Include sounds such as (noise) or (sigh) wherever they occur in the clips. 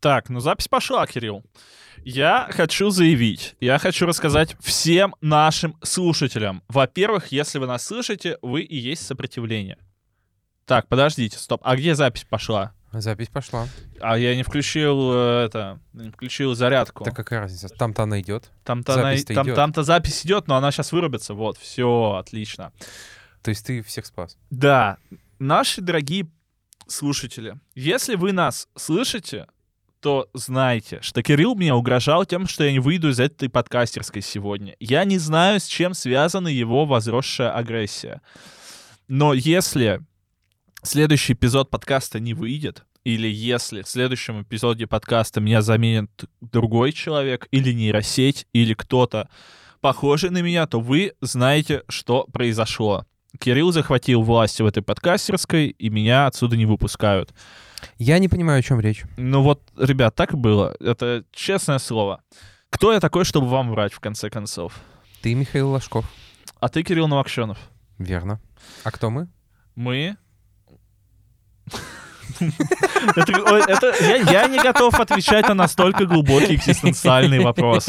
Так, ну запись пошла, Кирилл. Я хочу заявить, я хочу рассказать всем нашим слушателям. Во-первых, если вы нас слышите, вы и есть сопротивление. Так, подождите, стоп. А где запись пошла? Запись пошла. А я не включил э, это, не включил зарядку. Так какая разница? Там-то она идет. Там-то, она- там, идет. там-то запись идет, но она сейчас вырубится. Вот, все, отлично. То есть ты всех спас. Да, наши дорогие слушатели, если вы нас слышите, то знайте, что Кирилл мне угрожал тем, что я не выйду из этой подкастерской сегодня. Я не знаю, с чем связана его возросшая агрессия. Но если следующий эпизод подкаста не выйдет, или если в следующем эпизоде подкаста меня заменит другой человек, или нейросеть, или кто-то похожий на меня, то вы знаете, что произошло. Кирилл захватил власть в этой подкастерской, и меня отсюда не выпускают. Я не понимаю, о чем речь. Ну вот, ребят, так и было. Это честное слово. Кто я такой, чтобы вам врать, в конце концов? Ты Михаил Ложков. А ты Кирилл Новокщенов. Верно. А кто мы? Мы... Это, ой, это- я, я не готов отвечать на настолько глубокий экзистенциальный вопрос.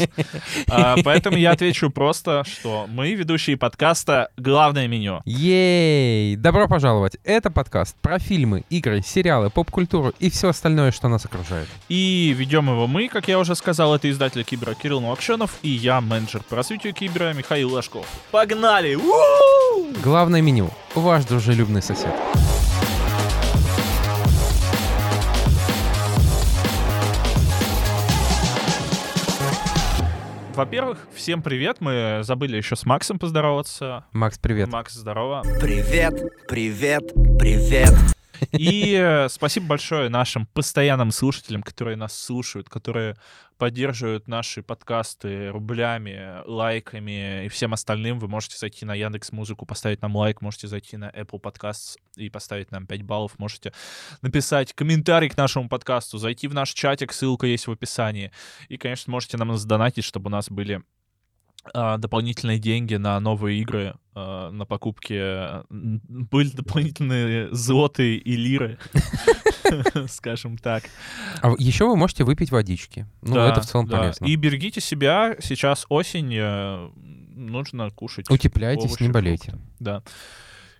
А, поэтому я отвечу просто, что мы, ведущие подкаста, главное меню. Ей! Добро пожаловать! Это подкаст про фильмы, игры, сериалы, поп-культуру и все остальное, что нас окружает. И ведем его мы, как я уже сказал, это издатель Кибера Кирилл Новокщенов и я, менеджер по развитию Кибера Михаил Ложков. Погнали! Главное меню. Ваш дружелюбный сосед. Во-первых, всем привет. Мы забыли еще с Максом поздороваться. Макс, привет. Макс, здорово. Привет, привет, привет. И э, спасибо большое нашим постоянным слушателям, которые нас слушают, которые поддерживают наши подкасты рублями, лайками и всем остальным. Вы можете зайти на Яндекс Музыку, поставить нам лайк, можете зайти на Apple Podcasts и поставить нам 5 баллов, можете написать комментарий к нашему подкасту, зайти в наш чатик, ссылка есть в описании. И, конечно, можете нам задонатить, чтобы у нас были дополнительные деньги на новые игры, а, на покупки. Были дополнительные злоты и лиры, (laughs) скажем так. А еще вы можете выпить водички. Ну, это в целом полезно. И берегите себя, сейчас осень, э, нужно кушать. Утепляйтесь, не болейте. Да.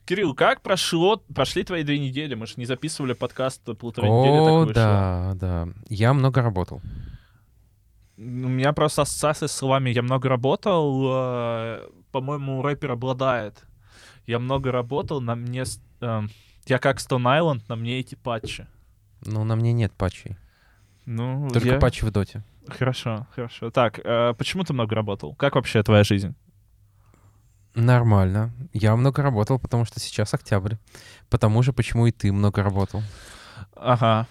Кирилл, как прошло, прошли твои две недели? Мы же не записывали подкаст полтора недели, О, да, да. Я много работал. У меня просто ассоциация с словами «я много работал», э, по-моему, рэпер обладает. Я много работал, на мне... эм, я как Stone Island, на мне эти патчи. Но на мне нет патчей. Ну, Только я- патчи в доте. Хорошо, хорошо. Так, э, почему ты много работал? Как вообще твоя жизнь? Нормально. Я много работал, потому что сейчас октябрь. Потому же, почему и ты много работал. Ага.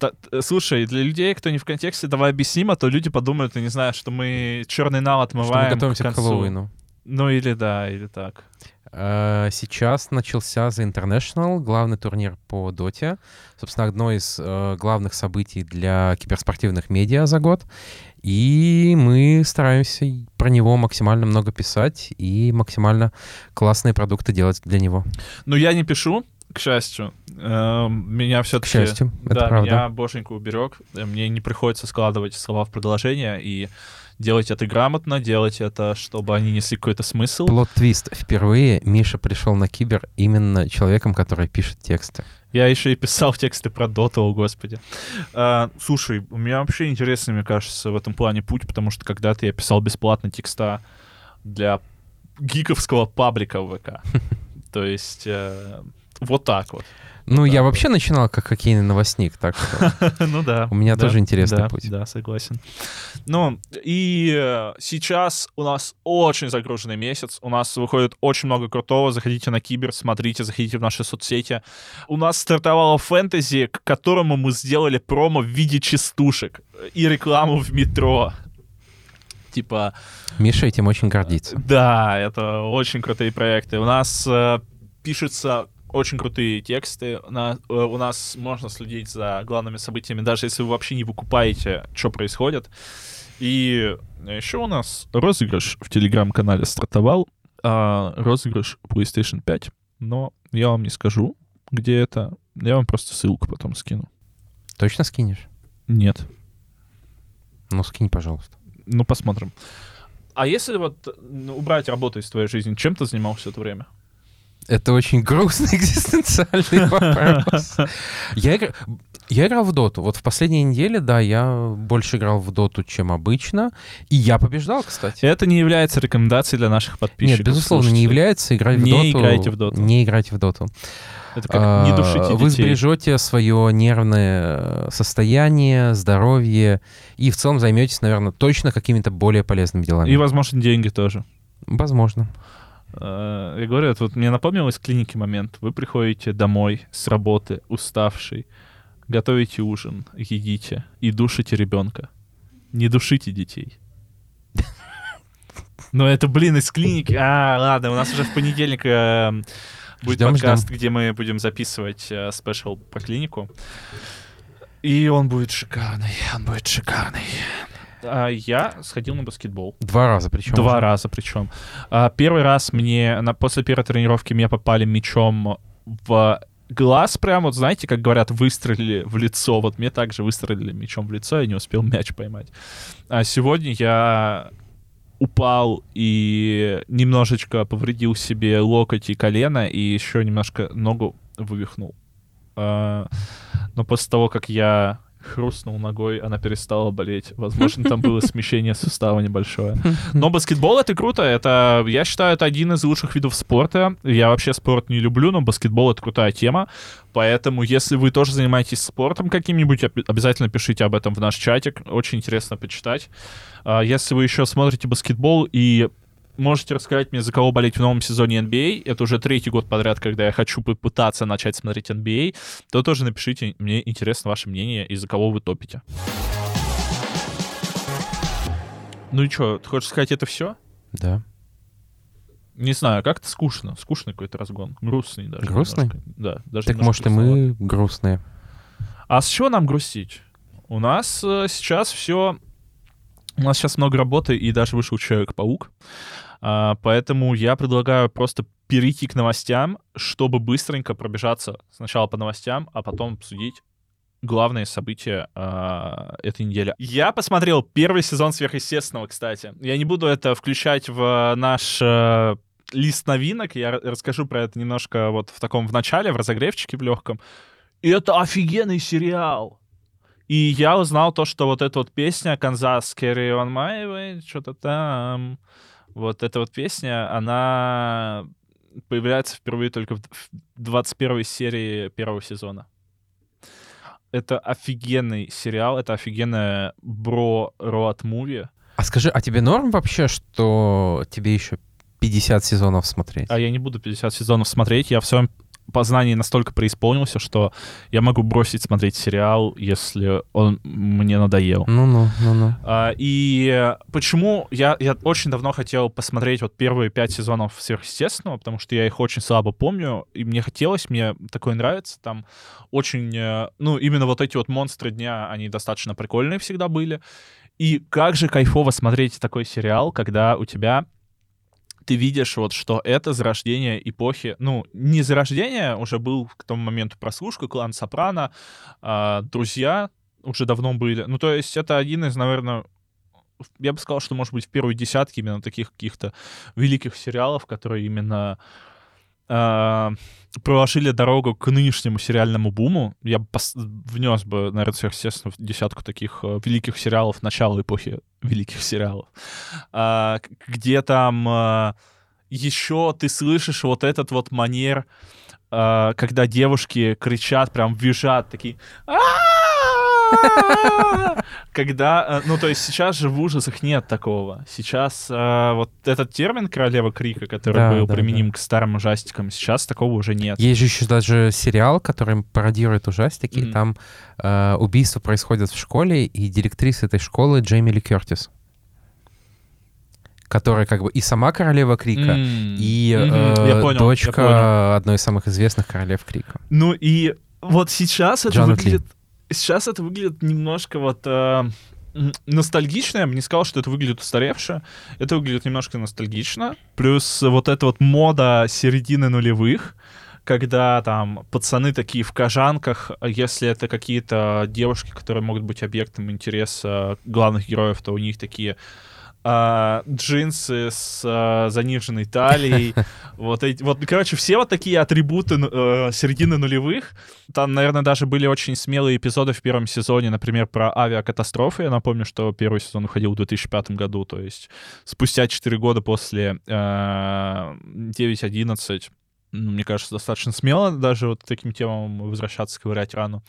Та- т- слушай, для людей, кто не в контексте, давай объясним, а то люди подумают, я не знаю, что мы черный нал Что мы отмываем готовимся к концу. Хэллоуину. Ну или да, или так. Э, Сейчас начался The International, главный турнир по доте. Собственно, одно из э, главных событий для киберспортивных медиа за год. И мы стараемся про него максимально много писать и максимально классные продукты делать для него. Ну я не пишу, к счастью. Эм, Меня К все-таки... счастью, это да, правда. меня боженька уберег. Мне не приходится складывать слова в предложение и делать это грамотно, делать это, чтобы они несли какой-то смысл. Плот-твист. Впервые Миша пришел на кибер именно человеком, который пишет тексты. Я еще и писал тексты про Доту, о господи. А, слушай, у меня вообще интересный, мне кажется, в этом плане путь, потому что когда-то я писал бесплатно текста для гиковского паблика в ВК. (laughs) То есть э, вот так вот. Ну, я Да. вообще начинал как хоккейный новостник, так что (laughs) Ну да. у меня Да, тоже интересный да, путь. Да, согласен. Ну, и э, сейчас у нас очень загруженный месяц. У нас выходит очень много крутого. Заходите на Кибер, смотрите, заходите в наши соцсети. У нас стартовало фэнтези, к которому мы сделали промо в виде частушек и рекламу в метро. Типа, Миша этим очень гордится. да, это очень крутые проекты. У нас э, пишутся очень крутые тексты. На- э, у нас можно следить за главными событиями, даже если вы вообще не выкупаете, что происходит. И еще у нас розыгрыш в телеграм-канале стартовал. а, розыгрыш PlayStation 5. Но я вам не скажу, где это. Я вам просто ссылку потом скину. Точно скинешь? Нет. Ну, скинь, пожалуйста. Ну, посмотрим. А если вот ну, убрать работу из твоей жизни, чем ты занимался это время? Это очень грустный (laughs) экзистенциальный вопрос. Я, игр- я играл в доту. Вот в последней неделе, да, я больше играл в доту, чем обычно. И я побеждал, кстати. Это не является рекомендацией для наших подписчиков. Нет, безусловно, не слушателей. является играть в Не доту. играйте в доту. Не играйте в доту. Это как не душите А, Вы детей. сбережете свое нервное состояние, здоровье и в целом займетесь, наверное, точно какими-то более полезными делами. И, возможно, деньги тоже. Возможно. Э, Я говорю, это вот мне напомнил из клиники момент. Вы приходите домой с работы, уставший, готовите ужин, едите и душите ребенка. Не душите детей. Но это, блин, из клиники. А, ладно, у нас уже в понедельник э, будет Ждем, подкаст, где мы будем записывать э, спешл про клинику. И он будет шикарный, он будет шикарный. А я сходил на баскетбол. Два раза причем. Два раза причем. А, Первый раз мне на, после первой тренировки мне попали мячом в глаз прям, вот знаете, как говорят, выстрелили в лицо. Вот мне также выстрелили мячом в лицо, я не успел мяч поймать. А сегодня я упал и немножечко повредил себе локоть и колено, и еще немножко ногу вывихнул. А, Но после того, как я хрустнул ногой, она перестала болеть. Возможно, там было смещение сустава небольшое. Но баскетбол это круто. Это, я считаю, это один из лучших видов спорта. Я вообще спорт не люблю, но баскетбол это крутая тема. Поэтому, если вы тоже занимаетесь спортом каким-нибудь, об- обязательно пишите об этом в наш чатик. Очень интересно почитать. А, Если вы еще смотрите баскетбол и можете рассказать мне, за кого болеть в новом сезоне NBA, это уже третий год подряд, когда я хочу попытаться начать смотреть NBA, то тоже напишите, мне интересно ваше мнение и за кого вы топите. Ну и что, ты хочешь сказать это все? Да. Не знаю, как-то скучно. Скучный какой-то разгон. Грустный даже. Грустный? немножко. Да, даже Так может и мы грустные. А с чего нам грустить? У нас э, сейчас все... У нас сейчас много работы, и даже вышел Человек-паук. А, поэтому я предлагаю просто перейти к новостям, чтобы быстренько пробежаться сначала по новостям, а потом обсудить главные события а, этой недели. Я посмотрел первый сезон сверхъестественного, кстати. Я не буду это включать в наш э, лист новинок. Я расскажу про это немножко вот в таком в начале, в разогревчике в легком. И это офигенный сериал. И я узнал то, что вот эта вот песня «Канзас Carry on my way», что-то там, вот эта вот песня, она появляется впервые только в в 21 серии первого сезона. Это офигенный сериал, это офигенная бро роад муви. А скажи, а тебе норм вообще, что тебе еще 50 сезонов смотреть? А я не буду 50 сезонов смотреть, я в своем познании настолько преисполнился, что я могу бросить смотреть сериал, если он мне надоел. Ну-ну, ну-ну. А, И почему я, я очень давно хотел посмотреть вот первые пять сезонов сверхъестественного, потому что я их очень слабо помню, и мне хотелось, мне такое нравится, там очень, э, ну, именно вот эти вот монстры дня, они достаточно прикольные всегда были. И как же кайфово смотреть такой сериал, когда у тебя ты видишь вот, что это зарождение эпохи, ну, не зарождение, уже был к тому моменту прослушка, клан Сопрано, а, друзья уже давно были. Ну, то есть это один из, наверное, я бы сказал, что, может быть, в первой десятке именно таких каких-то великих сериалов, которые именно а, проложили дорогу к нынешнему сериальному буму. Я пос- внес бы, наверное, сверхъестественно, в десятку таких э, великих сериалов начала эпохи великих сериалов. К- где там а, еще ты слышишь вот этот вот манер, а, когда девушки кричат, прям визжат, такие «А-а-а!» (laughs) Когда, э, ну, то есть сейчас же в ужасах нет такого. Сейчас э, вот этот термин «королева крика», который был применим к старым ужастикам, сейчас такого уже нет. Есть же еще даже сериал, который пародирует ужастики. и. Там э, убийство происходит в школе, и директриса этой школы Джейми Ли Кертис. Которая как бы и сама королева Крика, М, и мгм, э, понял, дочка одной из самых известных королев Крика. Ну и вот сейчас это Джанет Ли. Сейчас это выглядит немножко вот... э, ностальгично, я бы не сказал, что это выглядит устаревше. Это выглядит немножко ностальгично. Плюс вот эта вот мода середины нулевых, когда там пацаны такие в кожанках, если это какие-то девушки, которые могут быть объектом интереса главных героев, то у них такие а, джинсы с а, заниженной талией. (laughs) Вот, эти, вот, короче, все вот такие атрибуты э, середины нулевых. Там, наверное, даже были очень смелые эпизоды в первом сезоне, например, про авиакатастрофы. Я напомню, что первый сезон уходил в 2005 году, то есть спустя 4 года после э, 9.11. Ну, мне кажется, достаточно смело даже вот таким темам возвращаться, ковырять рану.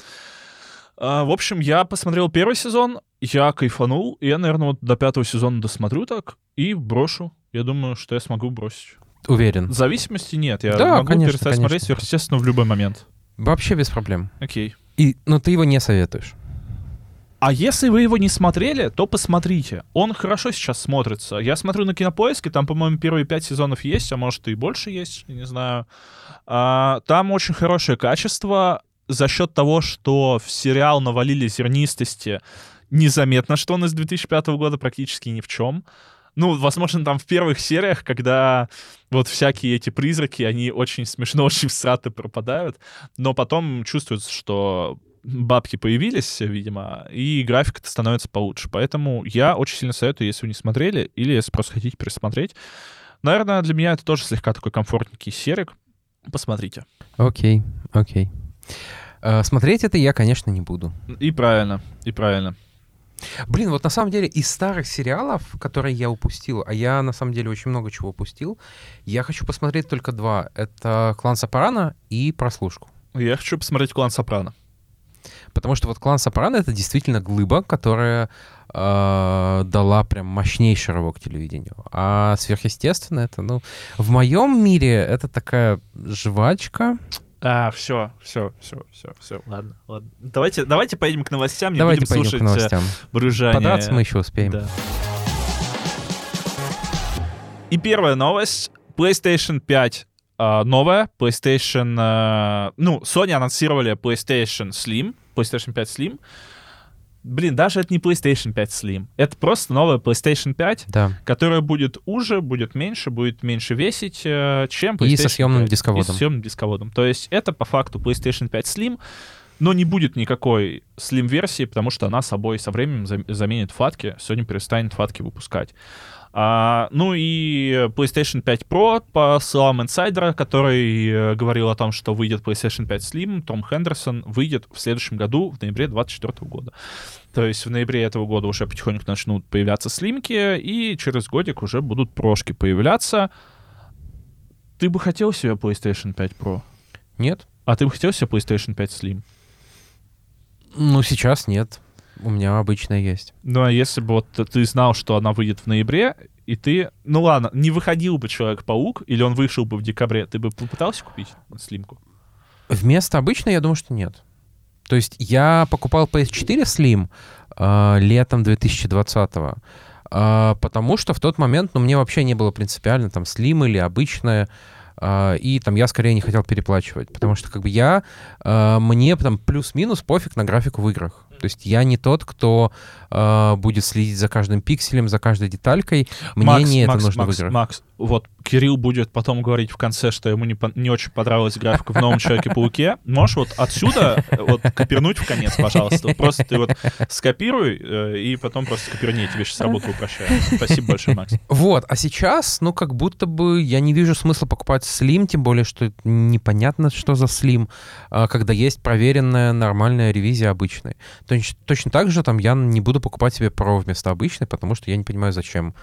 А, в общем, я посмотрел первый сезон, я кайфанул, и я, наверное, вот до пятого сезона досмотрю так и брошу. Я думаю, что я смогу бросить. Уверен. Зависимости нет. Я Да, могу конечно, перестать конечно. смотреть сверхъестественно в любой момент. Вообще без проблем. Окей. И, но ты его не советуешь. А если вы его не смотрели, то посмотрите. Он хорошо сейчас смотрится. Я смотрю на Кинопоиске, там, по-моему, первые пять сезонов есть, а может и больше есть, не знаю. А, там очень хорошее качество за счет того, что в сериал навалили зернистости. Незаметно, что он из 2005 года практически ни в чем. Ну, возможно, там в первых сериях, когда вот всякие эти призраки, они очень смешно, (laughs) очень всраты пропадают, но потом чувствуется, что бабки появились, видимо, и графика становится получше. Поэтому я очень сильно советую, если вы не смотрели, или если просто хотите пересмотреть. Наверное, для меня это тоже слегка такой комфортненький серик. Посмотрите. Окей, окей. Э, Смотреть это я, конечно, не буду. И правильно, и правильно. Блин, вот на самом деле из старых сериалов, которые я упустил, а я на самом деле очень много чего упустил, я хочу посмотреть только два. Это «Клан Сопрано» и «Прослушку». Я хочу посмотреть «Клан Сопрано». Потому что вот «Клан Сопрано» — это действительно глыба, которая э, дала прям мощнейший рывок телевидению. А «Сверхъестественно» — это, ну... В моем мире это такая жвачка. А, все, все, все, все, все. Ладно, ладно. Давайте, давайте поедем к новостям, не Давайте будем слушать к новостям. э, брюзжание. Подраться мы еще успеем. Да. И первая новость. PlayStation 5 а, новая. PlayStation... а, ну, Sony анонсировали PlayStation Slim. PlayStation 5 Slim. Блин, даже это не PlayStation 5 Slim. Это просто новая PlayStation 5, Да. которая будет уже, будет меньше, будет меньше весить, э, чем PlayStation И со съемным 5. дисководом. И со съемным дисководом. То есть это по факту PlayStation 5 Slim, но не будет никакой Slim-версии, потому что она собой со временем зам- заменит фатки, Sony перестанет фатки выпускать. А, ну и PlayStation 5 Pro, по словам инсайдера, который э, говорил о том, что выйдет PlayStation 5 Slim, Том Хендерсон выйдет в следующем году, в ноябре 2024 года. То есть в ноябре этого года уже потихоньку начнут появляться слимки, и через годик уже будут прошки появляться. Ты бы хотел себе PlayStation 5 Pro? Нет? А ты бы хотел себе PlayStation 5 Slim? Ну, сейчас нет. У меня обычная есть. Ну, а если бы вот ты знал, что она выйдет в ноябре, и ты... Ну ладно, не выходил бы Человек-паук, или он вышел бы в декабре, ты бы попытался купить слимку? Вместо обычной, я думаю, что нет. То есть я покупал PS4 Slim э, летом 2020 э, потому что в тот момент, ну, мне вообще не было принципиально, там, Slim или обычная, э, и там я скорее не хотел переплачивать, потому что как бы я, э, мне там плюс-минус пофиг на графику в играх. То есть я не тот, кто э, будет следить за каждым пикселем, за каждой деталькой. Мне Макс, не Макс, это нужно Макс, в играх. Макс, вот Кирилл будет потом говорить в конце, что ему не, по- не очень понравилась графика в новом Человеке-пауке. Можешь вот отсюда э, вот копирнуть в конец, пожалуйста. Просто ты вот скопируй, э, и потом просто скопирни, я тебе сейчас работу упрощаю. Спасибо большое, Макс. Вот, а сейчас, ну, как будто бы я не вижу смысла покупать слим, тем более, что непонятно, что за слим, а, когда есть проверенная нормальная ревизия обычной. Точ- точно так же там я не буду покупать себе Pro вместо обычной, потому что я не понимаю, зачем.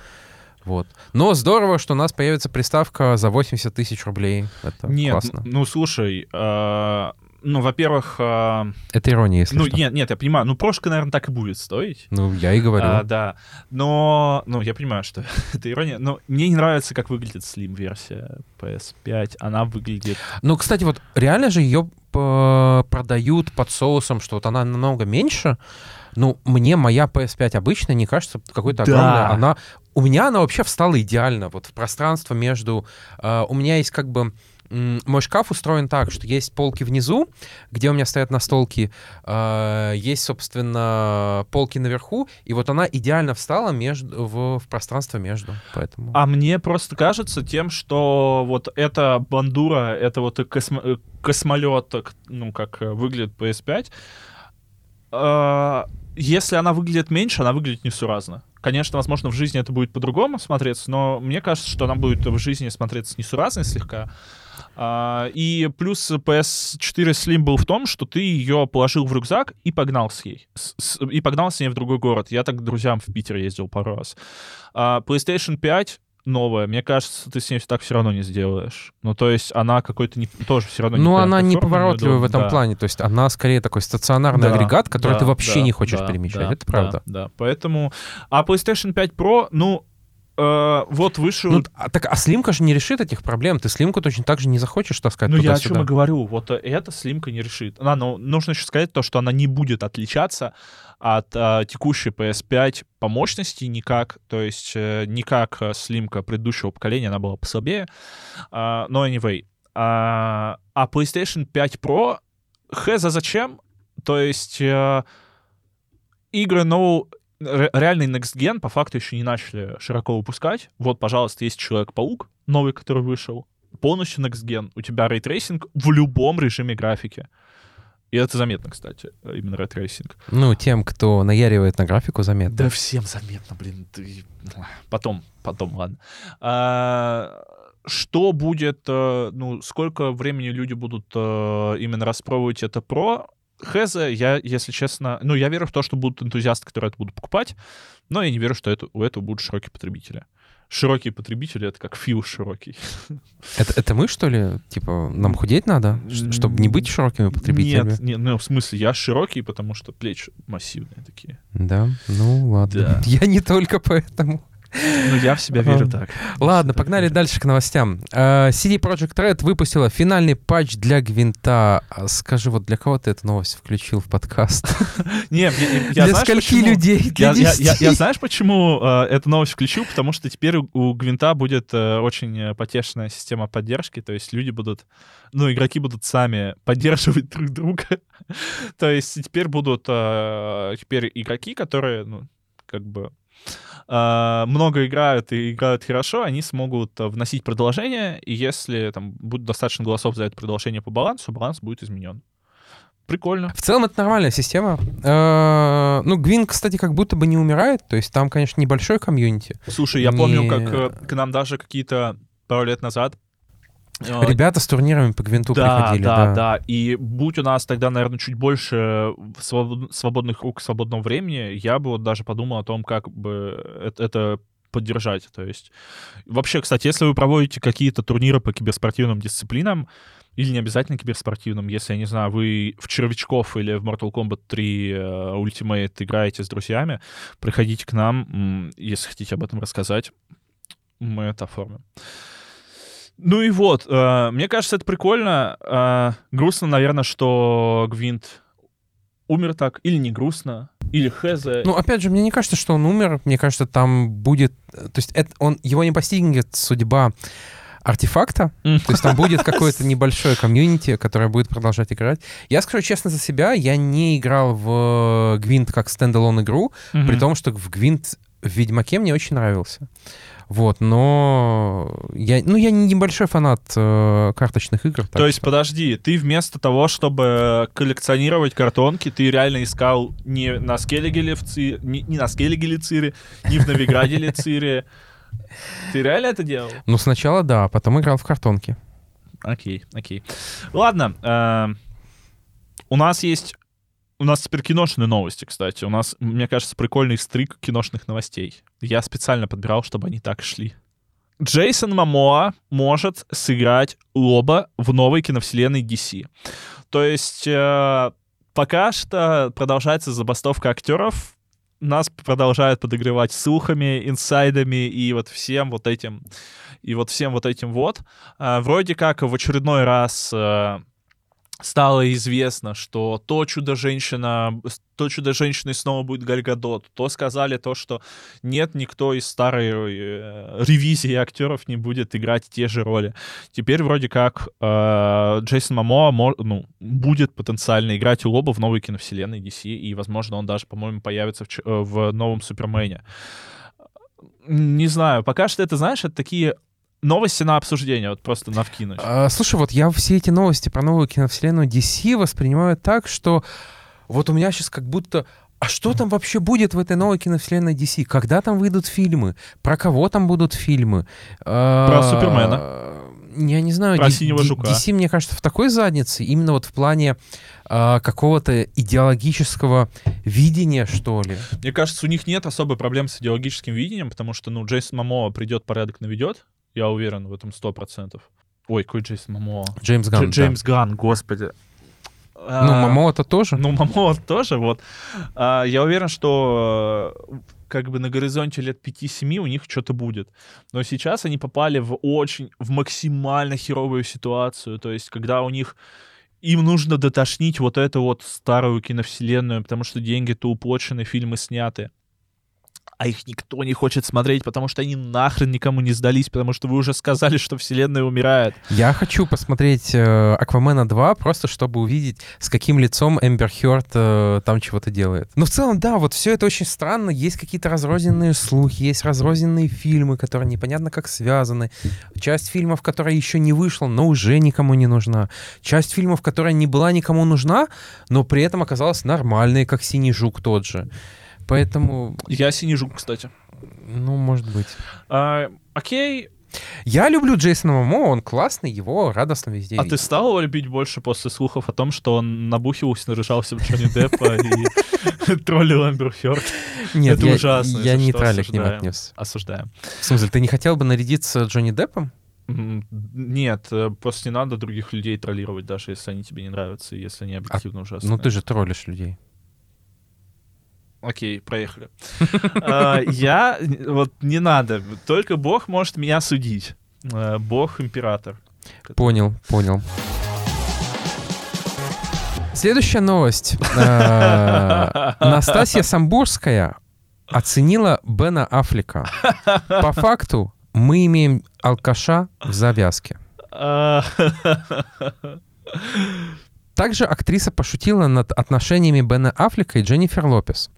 Вот. Но здорово, что у нас появится приставка за 80 тысяч рублей. Это Нет, классно. ну слушай, э, ну, во-первых, э, Это ирония, если ну, что. нет, нет, я понимаю, ну, прошка, наверное, так и будет стоить. Ну, я и говорю. А, да, но, ну, я понимаю, что (laughs) это ирония, но мне не нравится, как выглядит Slim-версия PS5. Она выглядит... Ну, кстати, вот реально же ее п- продают под соусом, что вот она намного меньше. Ну, мне моя PS5 обычная не кажется какой-то Да. огромной. Она, у меня она вообще встала идеально. Вот в пространство между... э, у меня есть как бы Мой шкаф устроен так, что есть полки внизу, где у меня стоят настолки, э, есть, собственно, полки наверху, и вот она идеально встала между, в, в пространство между, поэтому... А мне просто кажется тем, что вот эта бандура, это вот космо- космолет, ну, как выглядит PS5, э, если она выглядит меньше, она выглядит несуразно. Конечно, возможно, в жизни это будет по-другому смотреться, но мне кажется, что она будет в жизни смотреться несуразно слегка. А, и плюс PS4 Slim был в том, что ты ее положил в рюкзак и погнал с ней. С- и погнал с ней в другой город. Я так к друзьям в Питер ездил пару раз. А, PlayStation 5 новая, мне кажется, ты с ней так все равно не сделаешь. Ну, то есть она какой-то не, тоже все равно Ну, она оформлена, неповоротливая в этом да. плане, то есть она скорее такой стационарный Да, агрегат, который да, ты вообще да, не хочешь да, перемещать, да, это правда. Да, да. поэтому... А PlayStation 5 Pro, ну, э, вот вышел... Ну, а, так, а слимка же не решит этих проблем. Ты слимку точно так же не захочешь таскать Ну, я о чем и говорю. Вот э, эта слимка не решит. А, ну, нужно еще сказать то, что она не будет отличаться от э, текущей PS5 по мощности никак. То есть э, не как э, слимка предыдущего поколения, она была послабее. А, но anyway. А, а PlayStation 5 Pro хз зачем? То есть э, игры, ну, ре- реальный Next Gen по факту еще не начали широко выпускать. Вот, пожалуйста, есть Человек-паук новый, который вышел. Полностью Next Gen. У тебя ray tracing в любом режиме графики. И это заметно, кстати, именно ray tracing. Ну, тем, кто наяривает на графику, заметно. Да всем заметно, блин. ты- Потом, потом, ладно. А, Что будет, э, ну, сколько времени люди будут э, именно распробовать это про? Хз, я, если честно, ну, я верю в то, что будут энтузиасты, которые это будут покупать, но я не верю, что это, у этого будут широкие потребители. Широкие потребители — это как фил широкий. (laughs) Это, это мы, что ли? Типа, нам худеть надо, чтобы не быть широкими потребителями? Нет, нет, ну, в смысле, я широкий, потому что плечи массивные такие. Да, ну ладно. Да. (laughs) Я не только поэтому. Ну, я в себя верю так. Ладно, погнали дальше к новостям. Э, CD Projekt Red выпустила финальный патч для Гвинта. А Скажи, вот для кого ты эту новость включил в подкаст? (laughs) Не, я, Для знаешь, скольки почему? людей? Я, я- я- 10? я знаешь, почему э, эту новость включил? Потому что теперь у, Гвинта будет э, очень потешная система поддержки, то есть люди будут, ну, игроки будут сами (laughs) поддерживать друг друга. (laughs) то есть теперь будут теперь игроки, которые, ну, как бы много играют и играют хорошо, они смогут э, вносить продолжение, и если там будет достаточно голосов за это продолжение по балансу, баланс будет изменен. Прикольно. В целом это нормальная система. Э, Ну, Гвин, кстати, как будто бы не умирает. То есть там, конечно, небольшой комьюнити. Слушай, я помню, как э, к нам даже какие-то пару лет назад э, Ребята с турнирами по Гвинту да, приходили. да, Да, да. И будь у нас тогда, наверное, чуть больше свобод- свободных рук, свободного времени, я бы вот даже подумал о том, как бы это, это поддержать. То есть вообще, кстати, если вы проводите какие-то турниры по киберспортивным дисциплинам, или не обязательно киберспортивным, если, я не знаю, вы в Червячков или в Mortal Kombat 3 э, Ultimate играете с друзьями, приходите к нам, если хотите об этом рассказать, мы это оформим. Ну и вот, э, мне кажется, это прикольно. Э, грустно, наверное, что Гвинт умер так, или не грустно, или хз. Ну, опять же, мне не кажется, что он умер. Мне кажется, там будет... э, То есть это, он, его не постигнет судьба Артефакта. То есть там будет (laughs) какое-то небольшое комьюнити, которое будет продолжать играть. Я скажу честно за себя, я не играл в Гвинт как standalone игру, при том, что в Гвинт в Ведьмаке мне очень нравился. Вот, но я, ну, я не небольшой фанат э, карточных игр. То есть, что- подожди, ты вместо того, чтобы коллекционировать картонки, ты реально искал не на Скеллигеле в Ци- не, не на Скеллигеле Цире, не в Новиграделе Цире. Ты реально это делал? Ну, сначала да, а потом играл в картонки. Окей, окей. Ладно, э, у нас есть... У нас теперь киношные новости, кстати. У нас, мне кажется, прикольный стрик киношных новостей. Я специально подбирал, чтобы они так шли. Джейсон Мамоа может сыграть Лоба в новой киновселенной DC. То есть э, пока что продолжается забастовка актеров. Нас продолжают подогревать слухами, инсайдами и вот всем вот этим и вот всем вот этим вот. А, вроде как в очередной раз э, стало известно, что то чудо-женщина, то чудо-женщиной снова будет Гальгадот, то сказали то, что нет, никто из старой э, ревизии актеров не будет играть те же роли. Теперь вроде как э, Джейсон Мамоа мо, ну, будет потенциально играть у Лоба в новой киновселенной DC, и, возможно, он даже, по-моему, появится в, э, в новом Супермене. Не знаю, пока что это, знаешь, это такие новости на обсуждение, вот просто навкинуть. А, слушай, вот я все эти новости про новую киновселенную DC воспринимаю так, что вот у меня сейчас как будто а что там вообще будет в этой новой киновселенной DC? Когда там выйдут фильмы? Про кого там будут фильмы? Про а, Супермена. Я не знаю. Про синего жука. DC, мне кажется, в такой заднице, именно вот в плане а, какого-то идеологического видения, что ли. Мне кажется, у них нет особой проблем с идеологическим видением, потому что, ну, Джейсон Мамо придет, порядок наведет, я уверен в этом сто процентов. Ой, какой Джейсон Мамо. Джеймс Ган. Джеймс да. Ган, господи. Ну, а, Мамо это тоже. Ну, Мамо (laughs) тоже, вот. А, я уверен, что как бы на горизонте лет 5-7 у них что-то будет. Но сейчас они попали в очень, в максимально херовую ситуацию. То есть, когда у них им нужно дотошнить вот эту вот старую киновселенную, потому что деньги-то уплочены, фильмы сняты а их никто не хочет смотреть, потому что они нахрен никому не сдались, потому что вы уже сказали, что вселенная умирает. Я хочу посмотреть э, Аквамена 2, просто чтобы увидеть, с каким лицом Эмбер Хёрд э, там чего-то делает. Но в целом, да, вот все это очень странно. Есть какие-то разрозненные слухи, есть разрозненные фильмы, которые непонятно как связаны. Часть фильмов, которая еще не вышла, но уже никому не нужна. Часть фильмов, которая не была никому нужна, но при этом оказалась нормальной, как «Синий жук» тот же. Поэтому... Я синий жук, кстати. Ну, может быть. А, окей. Я люблю Джейсона Мамо, он классный, его радостно везде А видеть. ты стал его любить больше после слухов о том, что он набухивался, наряжался в Джонни Деппа (laughs) и троллил Амбер Хёрд? Нет, Это я, ужасно. Я нейтрально к ним отнес. Осуждаем. В смысле, ты не хотел бы нарядиться Джонни Деппом? Нет, э, просто не надо других людей троллировать, даже если они тебе не нравятся, если они объективно а, ужасные. Ну ты же троллишь людей. Окей, проехали. (laughs) А, я... Вот не надо. Только Бог может меня судить. А, Бог император. Понял, понял. Следующая новость. А, (laughs) Настасья Самбурская оценила Бена Аффлека. По факту мы имеем алкаша в завязке. (laughs) Также актриса пошутила над отношениями Бена Аффлека и Дженнифер Лопес.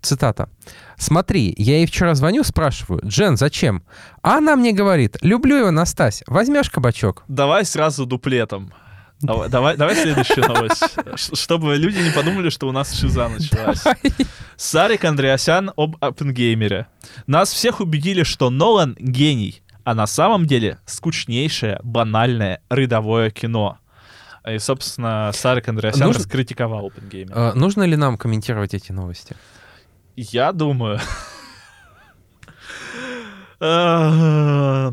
Цитата. «Смотри, я ей вчера звоню, спрашиваю, Джен, зачем? А она мне говорит, люблю его, Настась, возьмешь кабачок?» Давай сразу дуплетом. Давай, давай, давай следующую новость, чтобы люди не подумали, что у нас шиза началась. Давай. Сарик Андреасян об Оппенгеймере. Нас всех убедили, что Нолан гений, а на самом деле скучнейшее, банальное, рядовое кино. И, собственно, Сарик Андреасян Нужно... раскритиковал Опенгеймер. А, нужно ли нам комментировать эти новости? Я думаю... (laughs)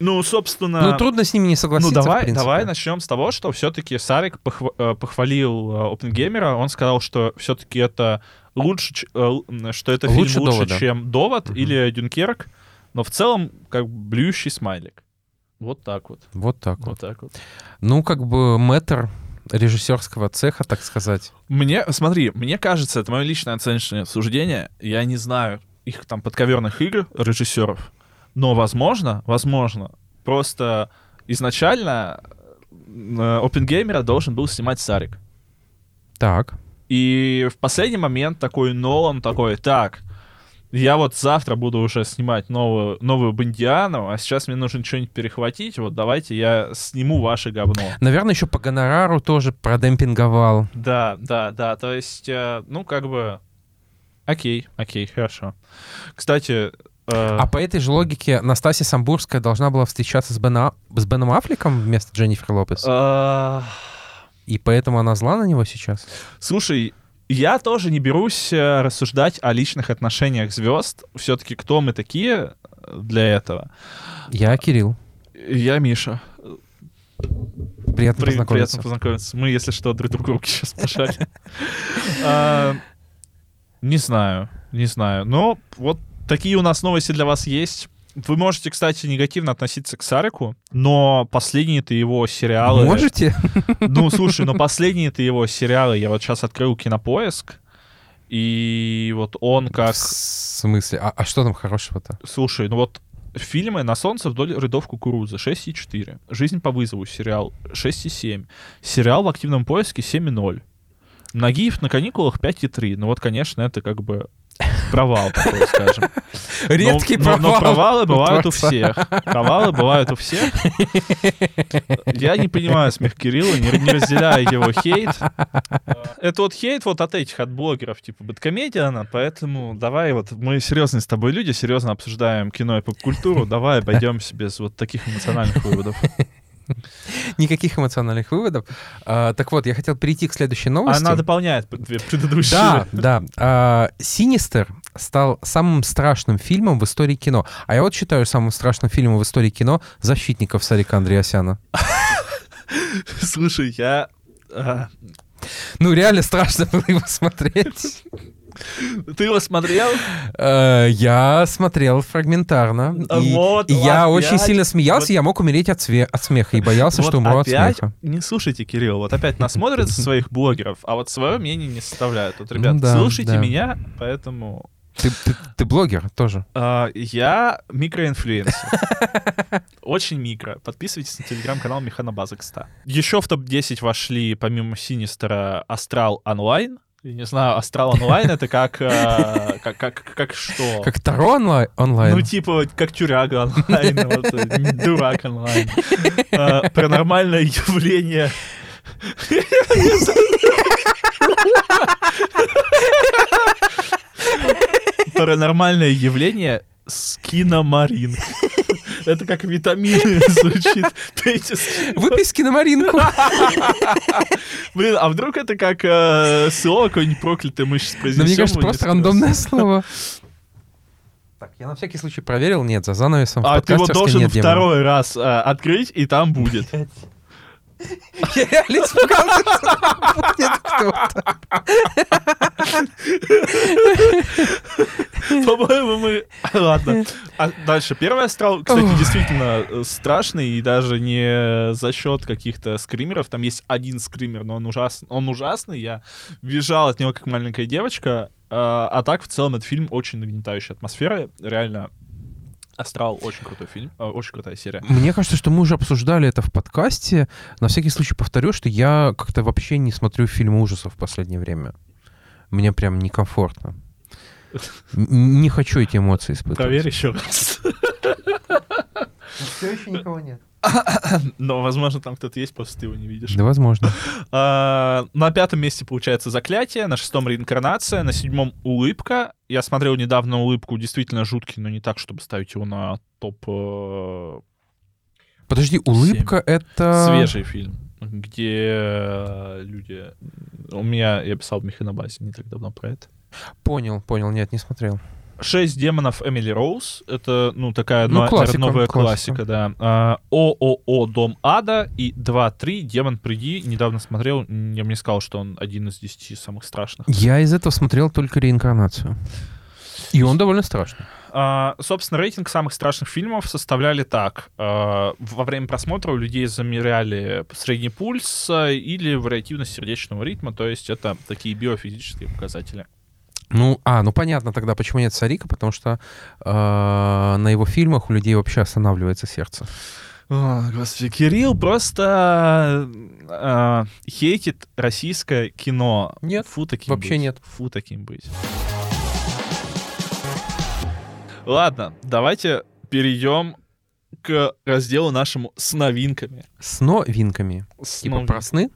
Ну, собственно... Ну, трудно с ними не согласиться, Ну, давай, давай начнем с того, что все-таки Сарик похва- э, похвалил Опенгеймера. Он сказал, что все-таки это лучше, э, что это лучше фильм лучше, довода. чем «Довод» угу. или «Дюнкерк», но в целом как блюющий смайлик. Вот так вот. Вот так вот. Вот так вот. Ну, как бы мэтр режиссерского цеха, так сказать. Мне, смотри, мне кажется, это мое личное оценочное суждение. Я не знаю их там подковерных игр режиссеров, но возможно, возможно, просто изначально Опенгеймера должен был снимать Сарик. Так. И в последний момент такой Нолан такой, так, я вот завтра буду уже снимать новую, новую Бондиану, а сейчас мне нужно что-нибудь перехватить, вот давайте я сниму ваше говно. Наверное, еще по гонорару тоже продемпинговал. Да, да, да, то есть, э, ну, как бы, окей, окей, хорошо. Кстати... Э... А по этой же логике Настасья Самбурская должна была встречаться с, Бена... с Беном Аффлеком вместо Дженнифер Лопес? Э... И поэтому она зла на него сейчас? Слушай, я тоже не берусь э, рассуждать о личных отношениях звезд. Все-таки кто мы такие для этого? Я Кирилл. Я Миша. Приятно При, познакомиться. Приятно познакомиться. Мы, если что, друг другу руки сейчас пожали. (laughs) А, не знаю, не знаю. Но вот такие у нас новости для вас есть. Вы можете, кстати, негативно относиться к Сарику, но последние-то его сериалы... Можете? Ну, слушай, но последние-то его сериалы, я вот сейчас открыл кинопоиск, и вот он как... В смысле? А, а что там хорошего-то? Слушай, ну вот фильмы «На солнце вдоль рядов кукурузы» 6,4. «Жизнь по вызову» сериал 6,7. Сериал «В активном поиске» 7,0. «Нагиев на каникулах» 5,3. Ну вот, конечно, это как бы провал такой, скажем. (laughs) Редкий но, провал. Но, но провалы бывают у всех. Провалы бывают у всех. Я не понимаю смех Кирилла, не, не разделяю его хейт. Это вот хейт вот от этих, от блогеров, типа Бэткомедиана, поэтому давай вот, мы серьезные с тобой люди, серьезно обсуждаем кино и поп-культуру, давай обойдемся без вот таких эмоциональных выводов. (laughs) Никаких эмоциональных выводов. А, так вот, я хотел перейти к следующей новости. Она дополняет две предыдущие. Да, да. А, Синистер стал самым страшным фильмом в истории кино. А я вот считаю самым страшным фильмом в истории кино «Защитников» Сарика Андреасяна. Слушай, я... а, Ну, реально страшно было его смотреть. Ты его смотрел? Э, Я смотрел фрагментарно. А вот, я очень сильно смеялся, я мог умереть от смеха и боялся, что умру от смеха. Не слушайте, Кирилл, вот опять насмотрятся своих блогеров, а вот свое мнение не составляют. Вот, ребят, Ну слушайте меня, поэтому Ты, ты- ты блогер тоже. а, я микроинфлюенсер. (laughs) Очень микро. Подписывайтесь на телеграм-канал Механа Базекста. Еще в топ-10 вошли, помимо Синистера, Астрал Онлайн. Я не знаю, Астрал Онлайн это как, а, как, как, как что? Как Таро онлай- онлайн. Ну, типа, как тюряга онлайн, (laughs) вот, э, дурак онлайн. А, Паранормальное явление. Паранормальное явление скиномарин. Это как витамины (laughs) звучит. Выписки на Маринку. (laughs) Блин, а вдруг это как э, слово какое-нибудь проклятое мы сейчас произнесем? мне кажется, просто рандомное слово. (laughs) Так, я на всякий случай проверил. Нет, за занавесом А ты подкастерской должен второй раз э, открыть, и там будет. Я реально испугался, что будет кто-то. (laughs) По-моему, мы... Ладно. А дальше. Первый астрал, кстати, действительно э, страшный, и даже не за счет каких-то скримеров. Там есть один скример, но он, ужас... он ужасный. Я бежал от него, как маленькая девочка. А а так, в целом, этот фильм очень нагнетающая атмосфера. Реально, Астрал очень крутой фильм, э, очень крутая серия. Мне кажется, что мы уже обсуждали это в подкасте. На всякий случай повторю, что я как-то вообще не смотрю фильмы ужасов в последнее время. Мне прям некомфортно. Не хочу эти эмоции испытывать. Проверь еще раз. Все еще никого нет. Но, возможно, там кто-то есть, просто ты его не видишь. Да, возможно. А, На пятом месте получается «Заклятие», на шестом «Реинкарнация», на седьмом «Улыбка». Я смотрел недавно «Улыбку», действительно жуткий, но не так, чтобы ставить его на топ э, Подожди, улыбка это... свежий фильм, где э, люди... У меня, я писал в Механобазе не так давно про это. Понял, понял, нет, не смотрел. «Шесть демонов Эмили Роуз». Это, ну, такая Ну, но- классика, новая классика. классика, да. А, ООО «Дом ада» и 2-3 «Демон, приди». Недавно смотрел, я мне сказал, что он один из десяти самых страшных. Я из этого смотрел только реинкарнацию. И он довольно страшный. А, собственно, рейтинг самых страшных фильмов составляли так. А, во время просмотра у людей замеряли средний пульс а, или вариативность сердечного ритма, то есть это такие биофизические показатели. Ну, а, ну понятно тогда, почему нет Сарика, потому что э, на его фильмах у людей вообще останавливается сердце. О, господи, Кирилл просто а, хейтит российское кино. Нет, Фу таким вообще быть. нет. Фу таким быть. Ладно, давайте перейдем к разделу нашему с новинками. С новинками. С Типа новин- про сны?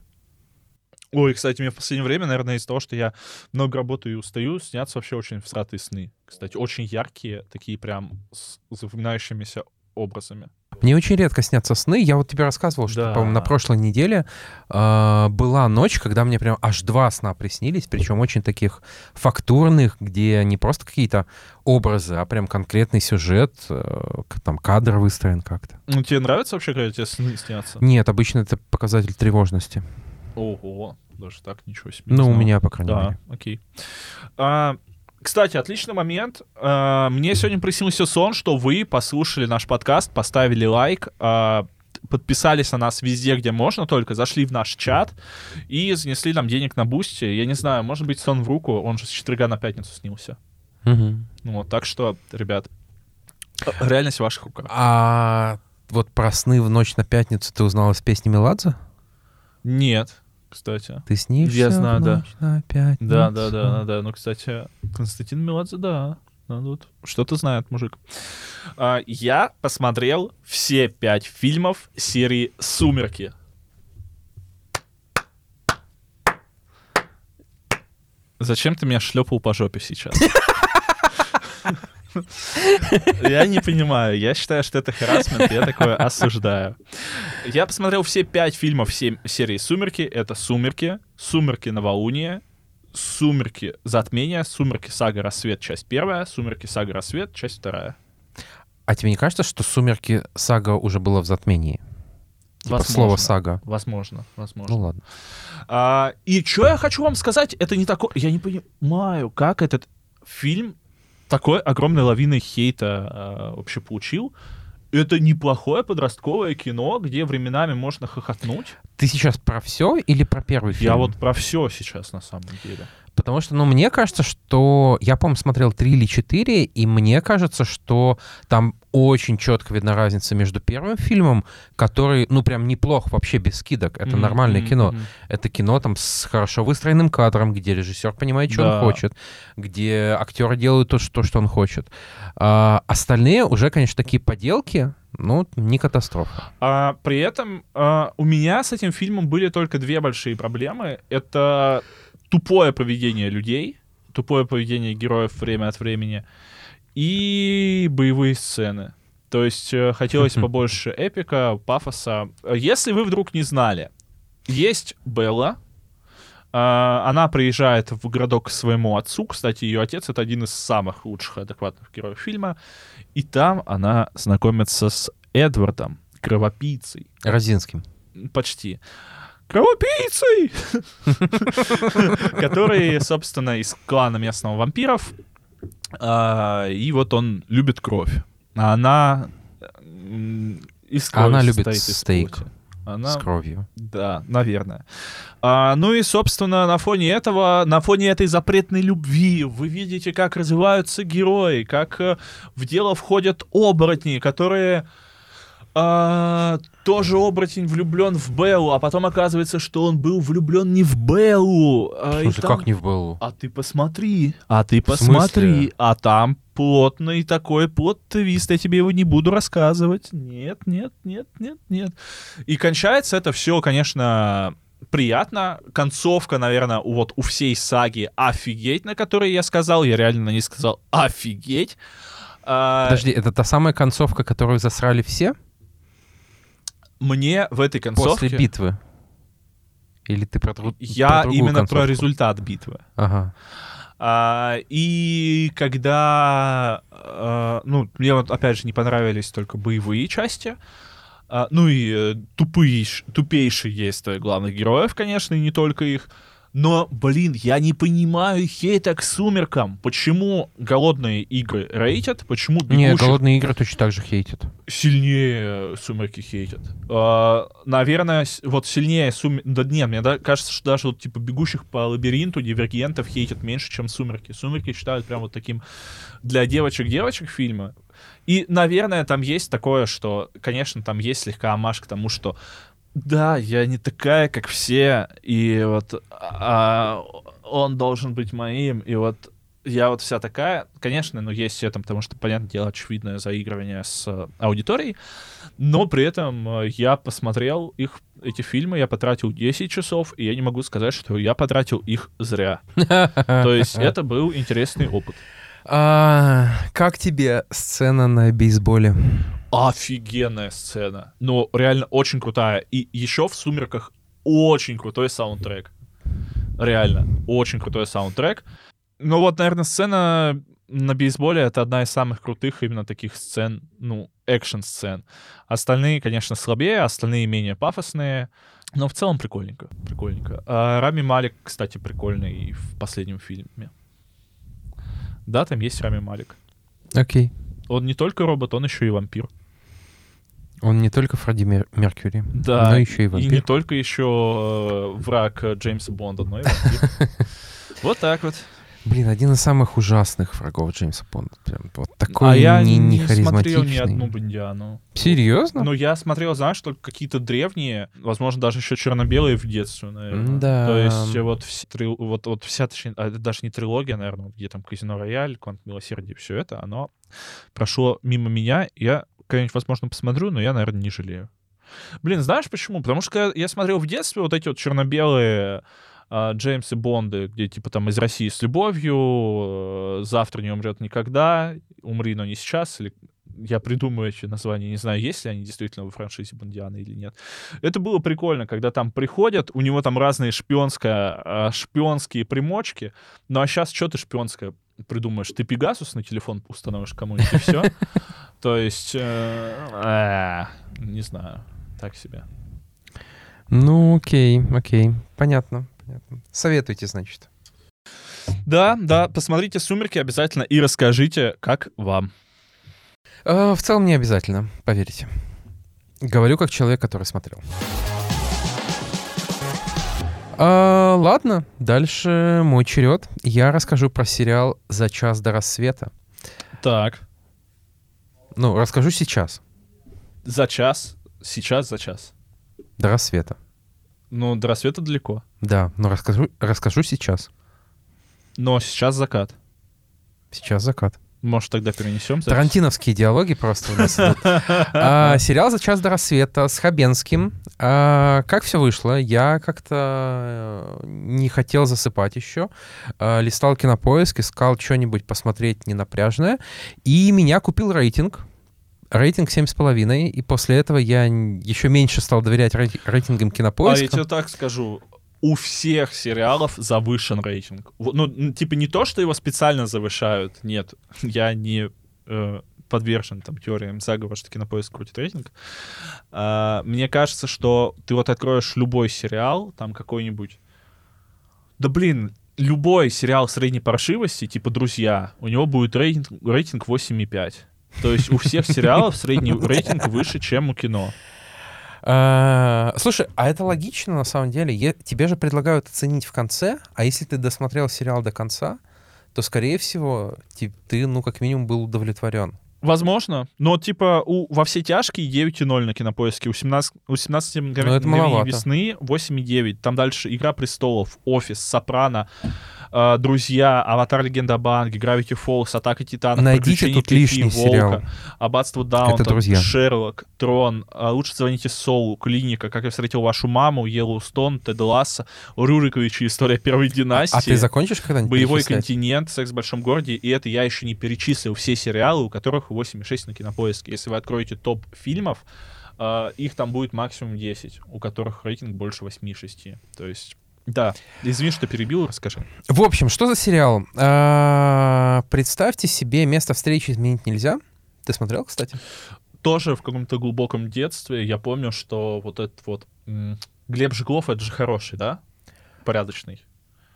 Ой, кстати, мне в последнее время, наверное, из-за того, что я много работаю и устаю, снятся вообще очень всратые сны. Кстати, очень яркие, такие прям с запоминающимися образами. Мне очень редко снятся сны. Я вот тебе рассказывал, что, Да. по-моему, на прошлой неделе э, была ночь, когда мне прям аж два сна приснились, причем очень таких фактурных, где не просто какие-то образы, а прям конкретный сюжет, э, там кадр выстроен как-то. Ну, тебе нравится вообще, когда тебе сны снятся? Нет, обычно это показатель тревожности. Ого, даже так, ничего себе. Ну, у меня, по крайней Да, мере. окей. А, Кстати, отличный момент. Э, Мне сегодня приснился сон, что вы послушали наш подкаст, поставили лайк, э, подписались на нас везде, где можно только, зашли в наш чат и занесли нам денег на Boosty. Я не знаю, может быть, сон в руку, он же с четверга на пятницу снился. Ну Вот, так что, ребят, реальность в ваших руках. А вот про сны в ночь на пятницу ты узнал из песни Меладзе? Нет, кстати. Ты снишься Я знаю, да. пятницу? Да, да, да, да, да. Ну, кстати, Константин Меладзе, да. Надо вот что-то знает, мужик. А, я посмотрел все пять фильмов серии «Сумерки». Зачем ты меня шлепал по жопе сейчас? (laughs) (laughs) Я не понимаю. Я считаю, что это харасмент, я такое осуждаю. Я посмотрел все пять фильмов се- серии «Сумерки». Это «Сумерки», «Сумерки новолуние», «Сумерки затмение», «Сумерки сага рассвет», часть первая, «Сумерки сага рассвет», часть вторая. А тебе не кажется, что «Сумерки» сага уже было в затмении? Типа Возможно. слово «сага». Возможно, возможно. Ну ладно. А, и что я хочу вам сказать, это не такое... Я не понимаю, как этот фильм такой огромной лавиной хейта а, вообще получил. Это неплохое подростковое кино, где временами можно хохотнуть. Ты сейчас про все или про первый фильм? Я вот про все сейчас на самом деле. Потому что, ну, мне кажется, что... Я, по-моему, смотрел три или четыре, и мне кажется, что там очень четко видна разница между первым фильмом, который, ну, прям неплох вообще без скидок. Это Мгм, нормальное мгм, кино. Это кино там с хорошо выстроенным кадром, где режиссер понимает, что Да. он хочет, где актеры делают то, что, что он хочет. А, остальные уже, конечно, такие поделки, ну, не катастрофа. А, при этом а, у меня с этим фильмом были только две большие проблемы. Это тупое поведение людей, тупое поведение героев время от времени и боевые сцены. То есть э, хотелось побольше эпика, пафоса. Если вы вдруг не знали, есть Белла. а, Она приезжает в городок к своему отцу. Кстати, ее отец это один из самых лучших адекватных героев фильма. И там она знакомится с Эдвардом, кровопийцей. Розинским. Почти. Кровопийцей! (laughs) Который, собственно, из клана местного вампиров. А, И вот он любит кровь. А она из А она крови любит стейк. Она С кровью. да, наверное. А, ну и, собственно, на фоне этого, на фоне этой запретной любви вы видите, как развиваются герои, как э, в дело входят оборотни, которые а, тоже оборотень влюблен в Беллу, а потом оказывается, что он был влюблен не в Беллу. а, смысле, там- как не в Беллу? А ты посмотри, а ты посмотри, а там плотный такой плот-твист, я тебе его не буду рассказывать. Нет, нет, нет, нет, нет. И кончается это все, конечно, приятно. Концовка, наверное, вот у всей саги офигеть, на которой я сказал, я реально на ней сказал офигеть. А, Подожди, это та самая концовка, которую засрали все Мне в этой концовке... после битвы? Или ты про, друг- Я про именно концовку? про результат битвы. Ага. А, и когда, а, ну, мне вот опять же не понравились только боевые части, А, ну и э, тупые, тупейшие есть э, главных героев, конечно, и не только их. Но, блин, я не понимаю хейта к сумеркам. Почему голодные игры рейтят? Почему Не, бегущих голодные игры точно так же хейтят. сильнее сумерки хейтят. А, наверное, вот сильнее сумерки... Да нет, мне да- кажется, что даже вот типа бегущих по лабиринту дивергентов хейтят меньше, чем сумерки. Сумерки считают прям вот таким для девочек-девочек фильма. И, наверное, там есть такое, что, конечно, там есть слегка амаш к тому, что да, я не такая, как все, и вот а, он должен быть моим, и вот я вот вся такая, конечно, ну, есть это, потому что, понятное дело, очевидное заигрывание с э, аудиторией, но при этом э, я посмотрел их, эти фильмы, я потратил 10 часов, и я не могу сказать, что я потратил их зря. То есть это был интересный опыт. А, как тебе сцена на бейсболе? Офигенная сцена. Ну, реально очень крутая. И еще в «Сумерках» очень крутой саундтрек. Реально, очень крутой саундтрек. Ну вот, наверное, сцена на бейсболе — это одна из самых крутых именно таких сцен, ну, экшн-сцен. Остальные, конечно, слабее, остальные менее пафосные. Но в целом прикольненько, прикольненько. А Рами Малик, кстати, прикольный в последнем фильме. Да, там есть Рами Малик. Окей. Он не только робот, он еще и вампир. Он не только Фредди Мер- Меркьюри, Да, но еще и И вампир. не только еще э, враг э, Джеймса Бонда, но и вампир. (laughs) Вот так вот. Блин, один из самых ужасных врагов Джеймса Бонда. Прям вот такой А я не, не не смотрел ни одну Бондиану. Серьезно? Ну, я смотрел, знаешь, только какие-то древние, возможно, даже еще черно-белые в детстве, наверное. Да. То есть э, вот, трил- вот, вот вся, точнее, а это даже не трилогия, наверное, где там Казино Рояль, Квант Милосердия, все это, оно прошло мимо меня. Я когда-нибудь, возможно, посмотрю, но я, наверное, не жалею. Блин, знаешь почему? Потому что когда я смотрел в детстве вот эти вот черно-белые а, Джеймсы Бонды, где типа там из России с любовью, э, завтра не умрет никогда, умри, но не сейчас, или я придумаю эти названия, не знаю, есть ли они действительно в франшизе Бондиана или нет. Это было прикольно, когда там приходят, у него там разные шпионская, а, шпионские примочки, ну а сейчас что ты шпионское придумаешь? Ты Пегасус на телефон установишь кому-нибудь и все? (laughs) То есть, э, э, не знаю, так себе. Ну, окей, окей. Понятно, понятно. Советуйте, значит. Да, да, посмотрите «Сумерки» обязательно и расскажите, как вам. Э, в целом не обязательно, поверьте. Говорю как человек, который смотрел. А, ладно, дальше мой черед. Я расскажу про сериал «За час до рассвета». Так, Ну, расскажу сейчас. за час, сейчас за час. До рассвета. Ну, до рассвета далеко. Да, но расскажу, расскажу сейчас. Но сейчас закат. Сейчас закат. Может, тогда перенесем? запись? Тарантиновские диалоги просто у нас идут. (laughs) А, Сериал «За час до рассвета» с Хабенским. А, Как все вышло? Я как-то э, не хотел засыпать еще. А, Листал кинопоиск, искал что-нибудь посмотреть ненапряжное. И меня купил рейтинг. Рейтинг 7,5. И после этого я еще меньше стал доверять рейтинг- рейтингам А я кинопоиска. тебе так скажу. У всех сериалов завышен рейтинг. Ну, типа не то, что его специально завышают. Нет, (laughs) я не э, подвержен там теориям заговора, что кинопоиск крутит рейтинг. А, мне кажется, что ты вот откроешь любой сериал, там какой-нибудь... Да блин, любой сериал средней паршивости, типа «Друзья», у него будет рейтинг, рейтинг 8,5. То есть у всех (laughs) сериалов средний рейтинг выше, чем у кино. А, Слушай, а это логично на самом деле. Е- Тебе же предлагают оценить в конце, а если ты досмотрел сериал до конца, то, скорее всего, ты, ну, как минимум, был удовлетворен. Возможно, но типа у «Во все тяжкие» 9,0 на кинопоиске, у 17, у 17 мгновений Ну, весны 8,9. Там дальше «Игра престолов», «Офис», «Сопрано», э, «Друзья», «Аватар. Легенда об Аанге», «Гравити Фолз», «Атака Титанов», Найдите «Приключения тут лишний Волка», сериал. «Аббатство Даунтон». «Шерлок», «Трон», э, «Лучше звоните Солу», «Клиника», «Как я встретил вашу маму», «Йеллоустон», «Тед Ласса», «Рюриковичи. История первой династии». А ты закончишь когда-нибудь Боевой континент, секс в большом городе, и это я еще не перечислил все сериалы, у которых 8,6 на кинопоиске. Если вы откроете топ фильмов, э, их там будет максимум 10, у которых рейтинг больше 8,6. То есть, да, извини, что перебил, расскажи. В общем, что за сериал? А, Представьте себе «Место встречи изменить нельзя». Ты смотрел, кстати? Тоже в каком-то глубоком детстве я помню, что вот этот вот Глеб Жиглов, это же хороший, да? Порядочный.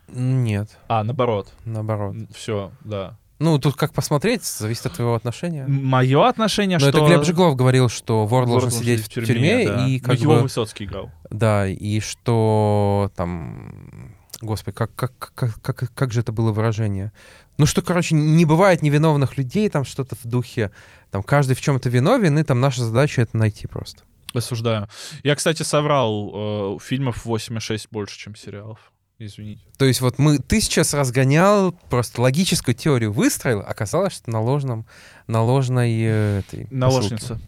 Нет, А, наоборот. наоборот. Все, да. Ну, тут как посмотреть, зависит от твоего отношения. Мое отношение, Но что... это Глеб Жиглов говорил, что вор Вор должен сидеть в тюрьме, да. и Ну, как его бы... Высоцкий играл. Да, и что там... Господи, как, как, как, как, как же это было выражение? Ну что, короче, не бывает невиновных людей, там что-то в духе, там каждый в чем-то виновен, и там наша задача это найти просто. Осуждаю. Я, кстати, соврал. э, фильмов 8,6 больше, чем сериалов. Извините. То есть вот мы, ты сейчас разгонял, просто логическую теорию выстроил, оказалось, что на ложном, на ложной э, этой Наложница.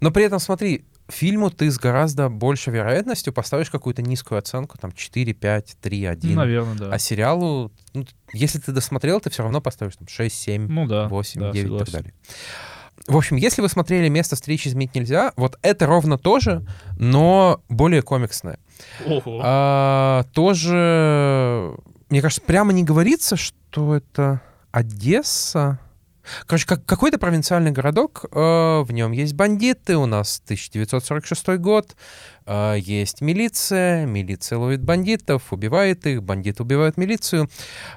Но при этом, смотри, фильму ты с гораздо большей вероятностью поставишь какую-то низкую оценку, там 4, 5, 3, 1. Наверное, да. А сериалу, ну, если ты досмотрел, ты все равно поставишь там 6, 7, Ну да. 8, да, 9 и так далее. В общем, если вы смотрели «Место встречи изменить нельзя», вот это ровно то же, но более комиксное. Ого. А, тоже, мне кажется, прямо не говорится, что это Одесса. Короче, как, какой-то провинциальный городок, э, в нем есть бандиты, у нас 1946 год, э, есть милиция, милиция ловит бандитов, убивает их, бандиты убивают милицию.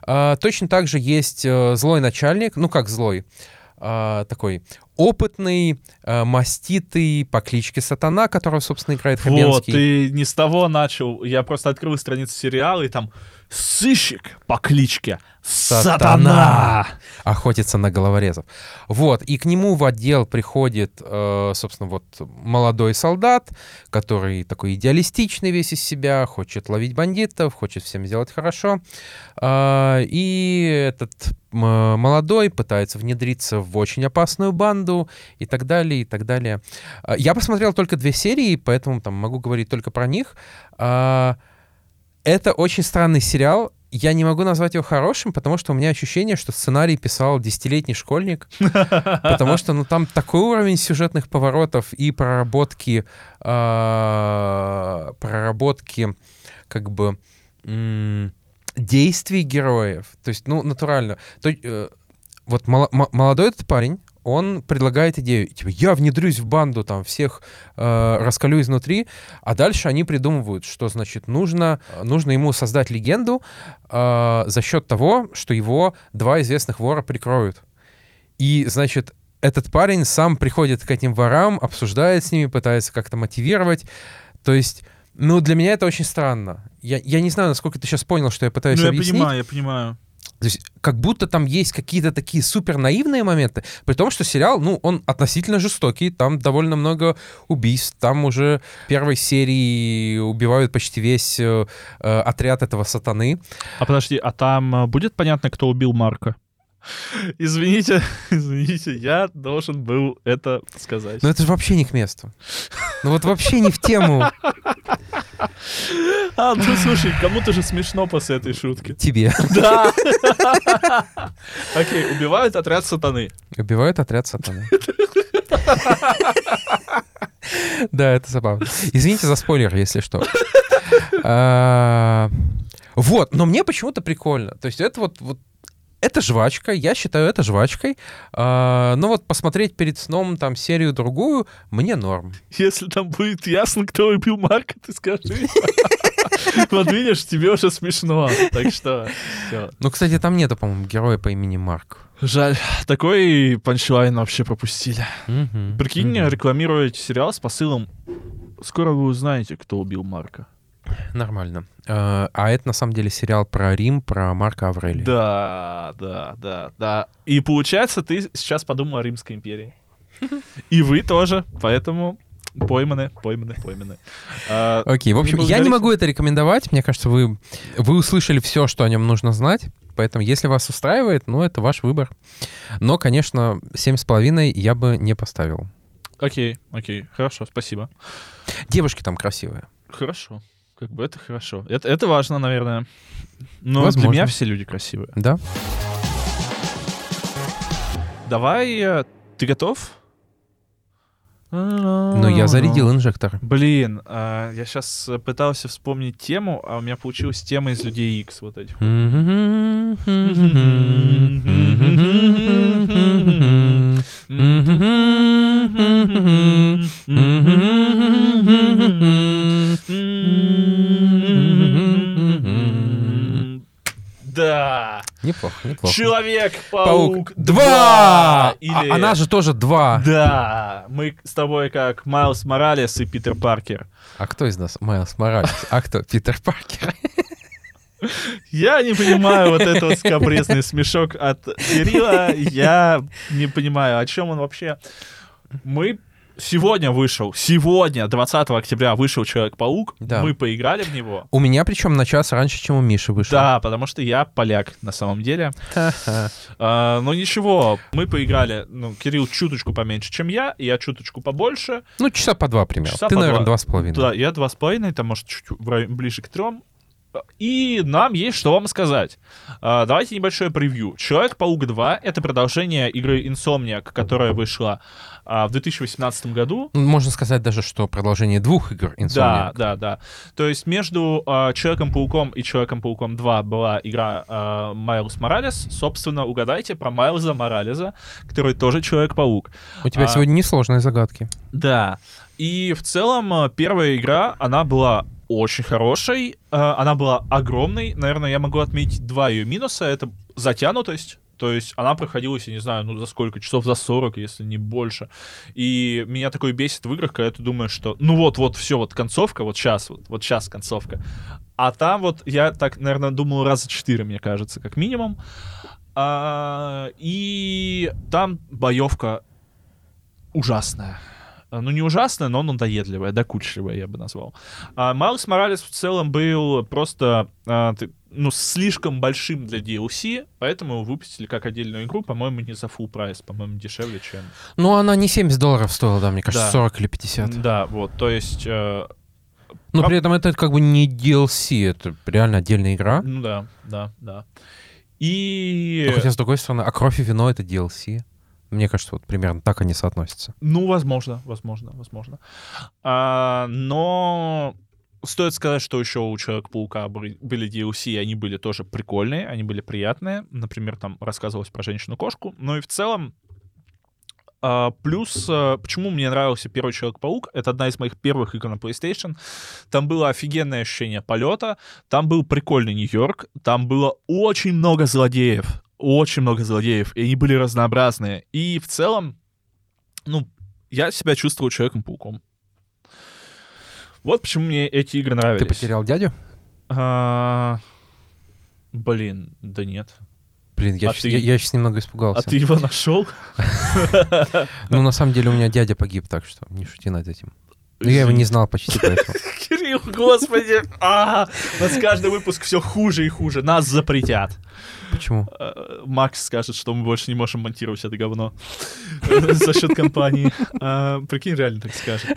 Э, точно так же есть э, злой начальник, ну как злой, э, такой опытный, э, маститый по кличке Сатана, которого, собственно, играет Вот, Хабенский. ты не с того начал. Я просто открыл страницу сериала, и там сыщик по кличке Сатана. охотится на головорезов. Вот, и к нему в отдел приходит, э, собственно, вот молодой солдат, который такой идеалистичный весь из себя, хочет ловить бандитов, хочет всем сделать хорошо. А, И этот молодой пытается внедриться в очень опасную банду и так далее, и так далее. А, Я посмотрел только две серии, поэтому там могу говорить только про них. А, Это очень странный сериал. Я не могу назвать его хорошим, потому что у меня ощущение, что сценарий писал десятилетний школьник, (laughs) потому что ну, там такой уровень сюжетных поворотов и проработки, а, проработки как бы м, действий героев. То есть, ну, натурально. То, э, вот мало- мо- молодой этот парень, он предлагает идею, типа, я внедрюсь в банду, там, всех э, раскалю изнутри, а дальше они придумывают, что, значит, нужно, нужно ему создать легенду э, за счет того, что его два известных вора прикроют. И, значит, этот парень сам приходит к этим ворам, обсуждает с ними, пытается как-то мотивировать. То есть, ну, для меня это очень странно. Я, я не знаю, насколько ты сейчас понял, что я пытаюсь Ну, я объяснить. понимаю, я понимаю. То есть как будто там есть какие-то такие супер наивные моменты, при том, что сериал, ну, он относительно жестокий, там довольно много убийств, там уже в первой серии убивают почти весь э, э, отряд этого сатаны. А подожди, а там э, будет понятно, кто убил Марка? (laughs) Извините, (laughs) извините, я должен был это сказать. Но это же вообще не к месту. Ну вот вообще не в тему (laughs) А, ну слушай, кому-то же смешно после этой шутки. тебе. Да. Окей, убивают отряд сатаны. Убивают отряд сатаны. Да, это забавно. Извините за спойлер, если что. А, Вот, но мне почему-то прикольно. То есть это вот, вот это жвачка, я считаю это жвачкой. А, Но вот посмотреть перед сном там серию-другую, мне норм. Если там будет ясно, кто убил Марка, ты скажи. (laughs) Вот видишь, тебе уже смешно. Так что, всё. Ну, кстати, там нету, по-моему, героя по имени Марк. Жаль, такой панчлайн вообще пропустили. Прикинь, мгм. рекламируете сериал с посылом «Скоро вы узнаете, кто убил Марка». Нормально. А а это на самом деле сериал про Рим, про Марка Аврелия. Да, да, да, да. И получается, ты сейчас подумал о Римской империи. И вы тоже, поэтому пойманы, пойманы, пойманы. А, Окей, в общем, Не я не могу это рекомендовать. Мне кажется, вы, вы услышали все, что о нем нужно знать. Поэтому, если вас устраивает, ну, это ваш выбор. Но, конечно, 7,5 я бы не поставил. Окей, окей, хорошо, спасибо. Девушки там красивые. Хорошо. Как бы это хорошо. Это, это важно, наверное. Но Возможно. для меня все люди красивые. Да? Давай, э, ты готов? Ну, я зарядил инжектор. Блин, а, я сейчас пытался вспомнить тему, а у меня получилась тема из Людей Икс вот этих. (laughs) (laughs) (laughs) Да. Неплохо, неплохо. Человек-паук 2! 2! Или... А- Она же тоже 2. Да, мы с тобой как Майлз Моралес и Питер Паркер. А кто из нас Майлз Моралес? А кто Питер Паркер? Я не понимаю вот этот вот скобрезный смешок от Кирилла. Я не понимаю, о чем он вообще. Мы сегодня вышел, сегодня, 20 октября, вышел Человек-паук. Да. Мы поиграли в него. У меня причем на час раньше, чем у Миши вышел. Да, потому что я поляк на самом деле. А, но ничего, мы поиграли, ну, Кирилл чуточку поменьше, чем я, я чуточку побольше. Ну, часа по два примерно. Часа Ты, наверное, два. два с половиной. Да, я два с половиной, там, может, чуть ближе к трем. И нам есть что вам сказать. А, Давайте небольшое превью. Человек-паук 2 — это продолжение игры Insomniac, которая вышла а, в 2018 году. Можно сказать даже, что продолжение двух игр Да, Insomniac. да, да. То есть между а, Человеком-пауком и Человеком-пауком 2 была игра а, Майлз Моралес. Собственно, угадайте про Майлза Моралеса, который тоже Человек-паук. У тебя А. сегодня несложные загадки. Да. И в целом э, первая игра, она была очень хорошей, э, она была огромной. Наверное, я могу отметить два ее минуса. Это затянутость. То есть она проходилась, я не знаю, ну за сколько, часов за 40, если не больше. И меня такое бесит в играх, когда ты думаешь, что ну вот, вот, все, вот концовка, вот сейчас, вот, вот сейчас концовка. А там вот я так, наверное, думал раза четыре, мне кажется, как минимум. А, и там боевка ужасная. А, Ну, не ужасная, но надоедливая, докучливая, я бы назвал. А Майлз Моралес в целом был просто, а, ну, слишком большим для DLC, поэтому его выпустили как отдельную игру, по-моему, не за full прайс, по-моему, дешевле, чем... Ну, она не 70 долларов стоила, да, мне кажется, Да. 40 или 50. Да, вот, то есть... э, Но Прав- при этом это как бы не DLC, это реально отдельная игра. ну да, да, да. И... Но Хотя, с другой стороны, а кровь и вино — это DLC. Мне кажется, вот примерно так они соотносятся. Ну, возможно, возможно, возможно. А, но стоит сказать, что еще у Человека-паука были DLC, и они были тоже прикольные, они были приятные. Например, там рассказывалось про женщину-кошку. Но и в целом а, плюс, а, почему мне нравился первый Человек-паук, это одна из моих первых игр на PlayStation. Там было офигенное ощущение полета, там был прикольный Нью-Йорк, там было очень много злодеев, очень много злодеев, и они были разнообразные. И в целом, ну, я себя чувствовал Человеком-пауком. Вот почему мне эти игры нравились. Ты потерял дядю? А, Блин, да нет. Блин, я, А щас, ты- я, я щас немного испугался. А ты его нашел? (laughs) Ну, на самом деле, у меня дядя погиб, так что не шути над этим. Ну, я его не знал почти поэтому. (laughs) Кирилл, господи! А, у нас каждый выпуск все хуже и хуже. Нас запретят. Почему? Э, Макс скажет, что мы больше не можем монтировать это говно (laughs) за счет компании. А, Прикинь, реально так скажет.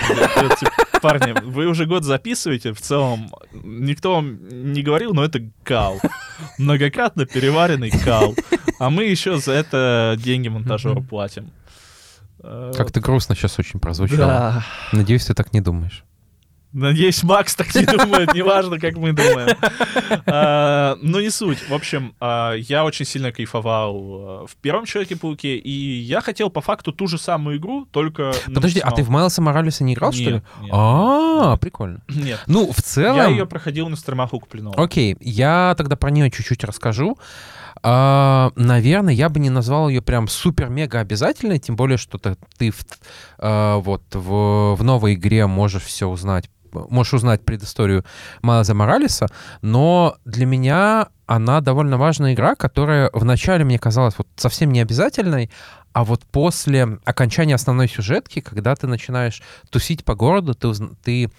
Парни, вы уже год записываете, в целом никто вам не говорил, но это кал. Многократно переваренный кал. А мы еще за это деньги монтажеру платим. Э, Как-то грустно сейчас очень прозвучало. Да. Надеюсь, ты так не думаешь. Надеюсь, Макс так не думает, неважно, как мы думаем. А, Ну, не суть. В общем, а, я очень сильно кайфовал а, в первом Человеке-пауке, и я хотел по факту ту же самую игру, только... Подожди, а ты в. Майлса Моралеса не играл, что ли? Нет, А, прикольно. Нет. Ну, в целом... Я ее проходил на стримах у Куплинова. Окей, я тогда про нее чуть-чуть расскажу. А, наверное, я бы не назвал ее прям супер-мега обязательной, тем более, что ты, ты в, а, вот в, в новой игре можешь все узнать, можешь узнать предысторию Майлза Моралеса, но для меня она довольно важная игра, которая вначале мне казалась вот совсем не обязательной, а вот после окончания основной сюжетки, когда ты начинаешь тусить по городу, ты, ты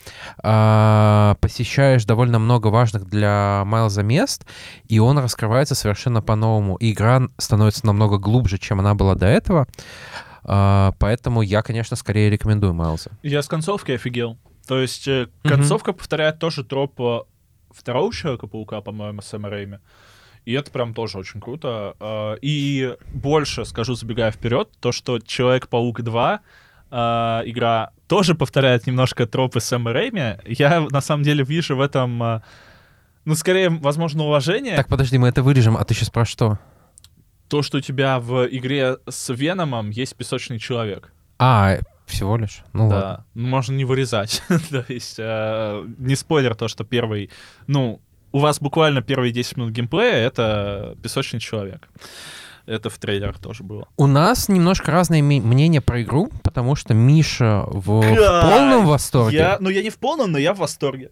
а, посещаешь довольно много важных для Майлза мест, и он раскрывается совершенно по-новому. И игра становится намного глубже, чем она была до этого. А, поэтому я, конечно, скорее рекомендую Майлза. Я с концовки офигел. То есть э, концовка повторяет тоже троп э, второго Человека-паука, по-моему, Сэма Рэйми. И это прям тоже очень круто. А, И больше скажу, забегая вперед, то, что Человек-паук 2 а, игра тоже повторяет немножко тропы Сэма Рэйми. Я на самом деле вижу в этом, а, ну, скорее, возможно, уважение. Так, подожди, мы это вырежем, а ты сейчас про что? То, что у тебя в игре с Веномом есть песочный человек. А, всего лишь? Ну ладно. Да, ну, можно не вырезать. (laughs) То есть, э, не спойлер то, что первый, ну, у вас буквально первые 10 минут геймплея — это песочный человек. Это в трейлерах тоже было. У нас немножко разные ми- мнения про игру, потому что Миша в, в полном восторге. Я, ну, я не в полном, но я в восторге.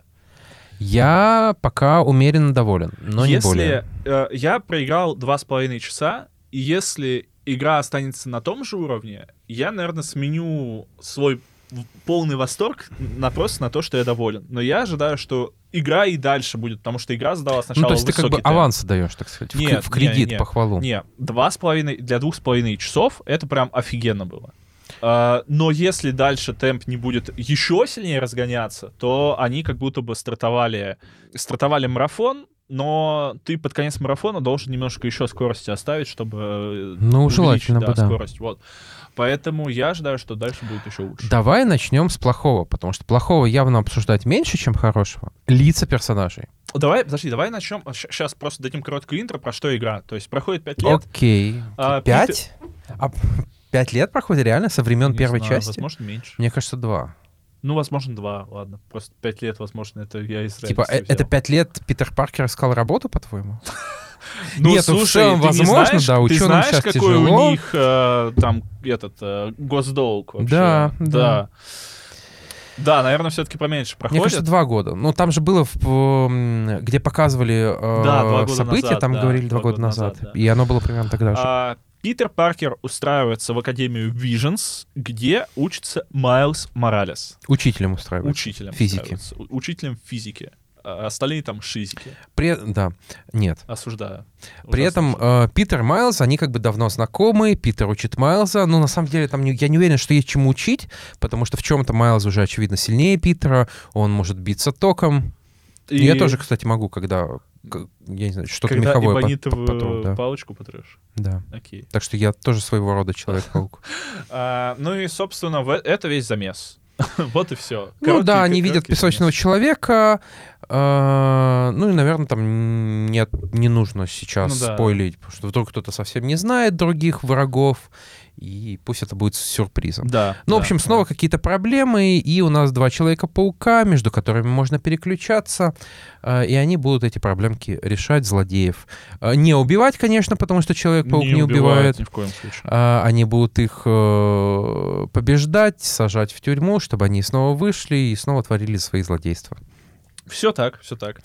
Я пока умеренно доволен, но не более. если э, я проиграл два с половиной часа, и если игра останется на том же уровне, я, наверное, сменю свой в- полный восторг на просто на то, что я доволен. Но я ожидаю, что игра и дальше будет, потому что игра задала сначала Ну, то есть ты как бы темп. аванс даешь, так сказать, в, Нет, в кредит, не, не. похвалу. Не, два с половиной, для двух с половиной часов это прям офигенно было. А, но если дальше темп не будет еще сильнее разгоняться, то они как будто бы стартовали, стартовали марафон, но ты под конец марафона должен немножко еще скорости оставить, чтобы э, Ну, увеличить, желательно бы, да. скорость. Вот. Поэтому я ожидаю, что дальше будет еще лучше. Давай начнем с плохого, потому что плохого явно обсуждать меньше, чем хорошего. Лица персонажей. Давай, подожди, давай начнем. Сейчас просто дадим короткую интро, про что игра. То есть проходит 5 лет. Окей. А, Пять? А пять лет проходит реально со времен Не первой знаю, части? Возможно, меньше. Мне кажется, два. Ну, возможно, два, ладно. Просто 5 лет, возможно, это я из Типа, э- это пять лет Питер Паркер искал работу, по-твоему? (laughs) (laughs) Ну, Нет, ну, в слушай, целом, ты возможно, знаешь, да, ты ученым знаешь, щас какой тяжело. у них э, там этот э, госдолг вообще? Да, да. да. Да, наверное, все-таки поменьше Мне проходит. кажется, два года. Ну, там же было, в, где показывали э, Да, года события, назад, там да, говорили два года назад. да. И оно было примерно тогда же. А, Питер Паркер устраивается в Академию Visions, где учится Майлз Моралес. Учителем устраивать. Учителем. Физики. устраивается. Учителем физики. А остальные там шизики. При... Да, нет. Осуждаю. При Ужасно этом э, Питер Майлз, они как бы давно знакомы, Питер учит Майлза, но на самом деле там не- я не уверен, что есть чему учить, потому что в чем-то Майлз уже, очевидно, сильнее Питера, он может биться током. И Я тоже, кстати, могу, когда, я не знаю, что-то когда меховое по- эбонитовую по- потру, да. палочку потрешь. да. Окей. Так что я тоже своего рода человек-паук. (laughs) А, ну и, собственно, это весь замес. (laughs) вот и все. Ну да, они видят песочного человека. э, Ну и, наверное, там нет, не нужно сейчас Ну спойлить, потому что вдруг кто-то совсем не знает других врагов, и пусть это будет сюрпризом. Да. Ну, в да, общем, снова да. какие-то проблемы, и у нас два Человека-паука, между которыми можно переключаться, э, и они будут эти проблемки решать, злодеев. Э, Не убивать, конечно, потому что Человек-паук не, убивает. Ни в коем случае. А, Они будут их э, побеждать, сажать в тюрьму, чтобы они снова вышли и снова творили свои злодейства. Все так, все так.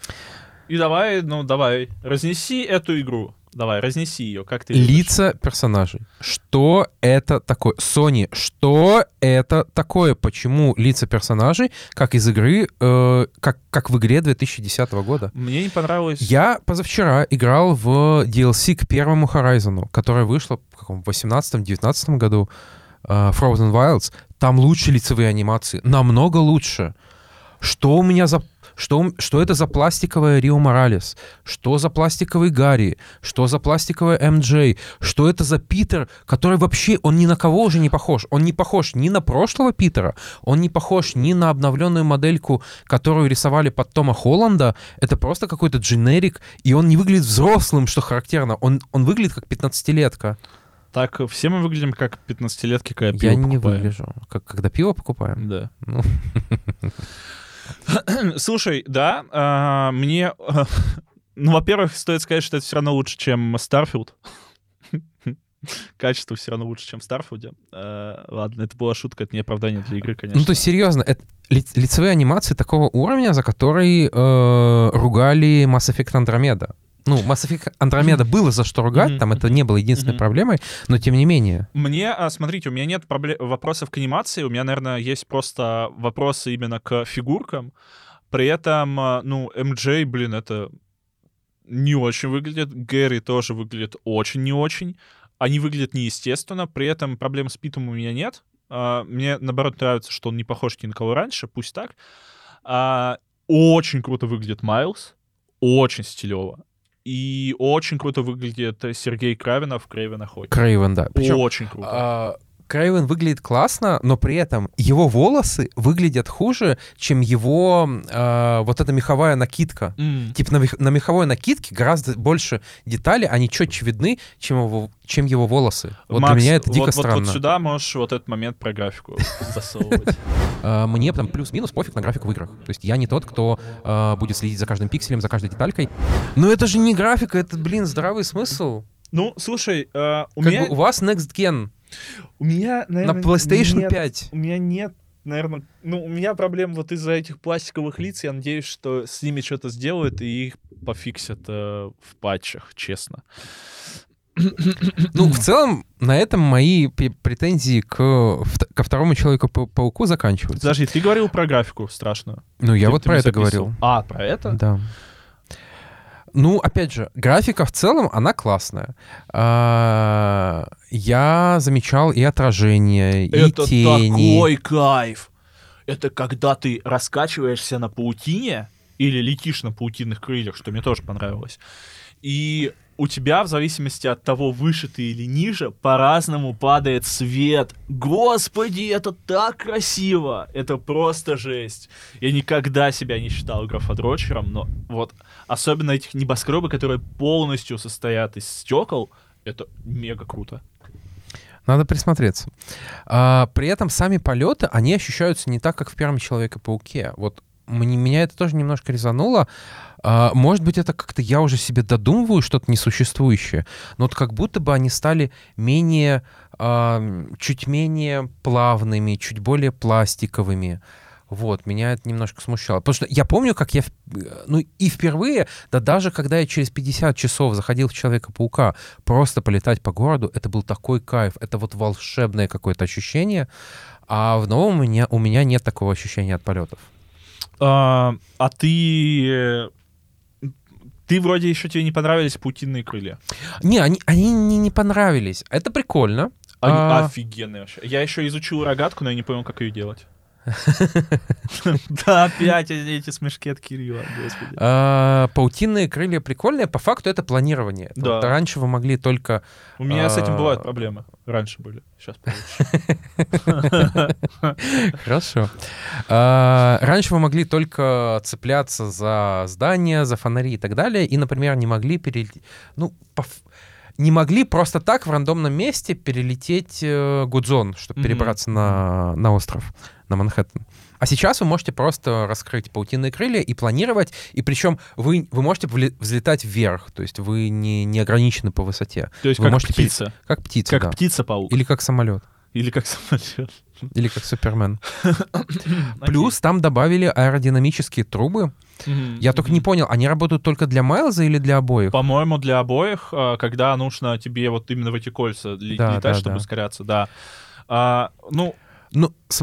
И давай, ну давай, разнеси эту игру. Давай, разнеси ее, как ты. Лица персонажей. Что это такое? Sony, что это такое? Почему лица персонажей, как из игры, э, как, как в игре 2010 года? Мне не понравилось... Я позавчера играл в DLC к первому Horizon, которая вышла в каком 18-19 году, э, Frozen Wilds. Там лучше лицевые анимации, намного лучше. Что у меня за... Что, что это за пластиковая Рио Моралес? Что за пластиковый Гарри? Что за пластиковая МД? Что это за Питер, который вообще, он ни на кого уже не похож. Он не похож ни на прошлого Питера, он не похож ни на обновленную модельку, которую рисовали под Тома Холланда. Это просто какой-то дженерик, и он не выглядит взрослым, что характерно. Он, он выглядит как 15-летка. Так, все мы выглядим как 15-летки, когда пиво Я не покупаем. выгляжу. Как, когда пиво покупаем. Да. Ну. (laughs) (clears throat) Слушай, да, а, мне... (laughs) Ну, во-первых, стоит сказать, что это все равно лучше, чем Starfield. (laughs) Качество все равно лучше, чем в Старфилде. А, ладно, это была шутка, это не оправдание для игры, конечно. Ну, то есть, серьезно, это ли- лицевые анимации такого уровня, за которые э, ругали Mass Effect Andromeda. Ну, Mass Effect Andromeda было за что ругать, там это не было единственной проблемой, но тем не менее. Мне, а, смотрите, у меня нет пробле- вопросов к анимации, у меня, наверное, есть просто вопросы именно к фигуркам. При этом, а, ну, МД, блин, это не очень выглядит. Гэри тоже выглядит очень не очень. Они выглядят неестественно. При этом проблем с Питом у меня нет. А, Мне, наоборот, нравится, что он не похож ни на кого раньше, пусть так. Очень круто выглядит Майлз. Очень стилево. И очень круто выглядит Сергей Кравинов в Крейвен Охотник. Крейвен, да. Причем Очень круто. а, Крейвен выглядит классно, но при этом его волосы выглядят хуже, чем его а, вот эта меховая накидка. М. Типа на, мех- на меховой накидке гораздо больше деталей, они четче видны, чем его, чем его волосы. Вот Макс, для меня это дико вот, вот- странно. Вот, сюда можешь вот этот момент про графику (laughs) засовывать. А, Мне там плюс-минус пофиг на графику в играх. То есть я не тот, кто а, будет следить за каждым пикселем, за каждой деталькой. Но это же не графика, это, блин, здравый смысл. Ну, слушай, э, у меня... у вас Next Gen У меня, на наверное, PlayStation нет- 5. У меня нет, наверное... Ну, у меня проблем вот из-за этих пластиковых лиц. Я надеюсь, что с ними что-то сделают и их пофиксят э, в патчах, честно. Ну, в целом, на этом мои претензии к, ко второму Человеку-пауку заканчиваются. Подожди, ты говорил про графику страшную. Ну, я Ты- вот ты про это говорил. А, про это? Да. Ну, опять же, графика в целом, она классная. А, Я замечал и отражение, и Это тени. такой кайф. Это когда ты раскачиваешься на паутине или летишь на паутинных крыльях, что мне тоже понравилось. И у тебя, в зависимости от того, выше ты или ниже, по-разному падает свет. Господи, это так красиво! Это просто жесть. Я никогда себя не считал графодрочером, но вот особенно этих небоскребы, которые полностью состоят из стекол, это мега круто. Надо присмотреться. А, при этом сами полеты, они ощущаются не так, как в первом Человеке-пауке. Вот мне, меня это тоже немножко резануло. А, может быть, это как-то я уже себе додумываю что-то несуществующее, но вот как будто бы они стали менее, а, чуть менее плавными, чуть более пластиковыми. Вот, меня это немножко смущало. Потому что я помню, как я, ну и впервые, да даже когда я через 50 часов заходил в Человека-паука, просто полетать по городу, это был такой кайф, это вот волшебное какое-то ощущение. А в новом у меня, у меня нет такого ощущения от полетов. А, а ты... Ты вроде еще тебе не понравились паутинные крылья. Не, они, они мне не понравились. Это прикольно. Они А. офигенные вообще. Я еще изучил рогатку, но я не понял, как ее делать. (laughs) Да, опять эти смешки от Кирилла, господи. А, паутинные крылья прикольные. По факту это планирование. Раньше вы могли только... У меня с этим а. бывают проблемы. Раньше были, сейчас получше. (laughs) Хорошо. А, Раньше вы могли только цепляться за здания, за фонари и так далее, и, например, не могли перелететь... Ну, не могли просто так в рандомном месте перелететь э, Гудзон, чтобы перебраться на, на остров, на Манхэттен. А сейчас вы можете просто раскрыть паутинные крылья и планировать, и причем вы, вы можете взлетать вверх, то есть вы не, не ограничены по высоте. То есть Вы как можете птица. Как птица, Как да. птица-паук. Или как самолет. Или как самолет. Или как Супермен. (laughs) Плюс там добавили аэродинамические трубы. Я только не понял, они работают только для Майлза или для обоих? По-моему, для обоих, а, когда нужно тебе вот именно в эти кольца Да, летать, да, чтобы да. ускоряться, да. А, ну, Ну, с-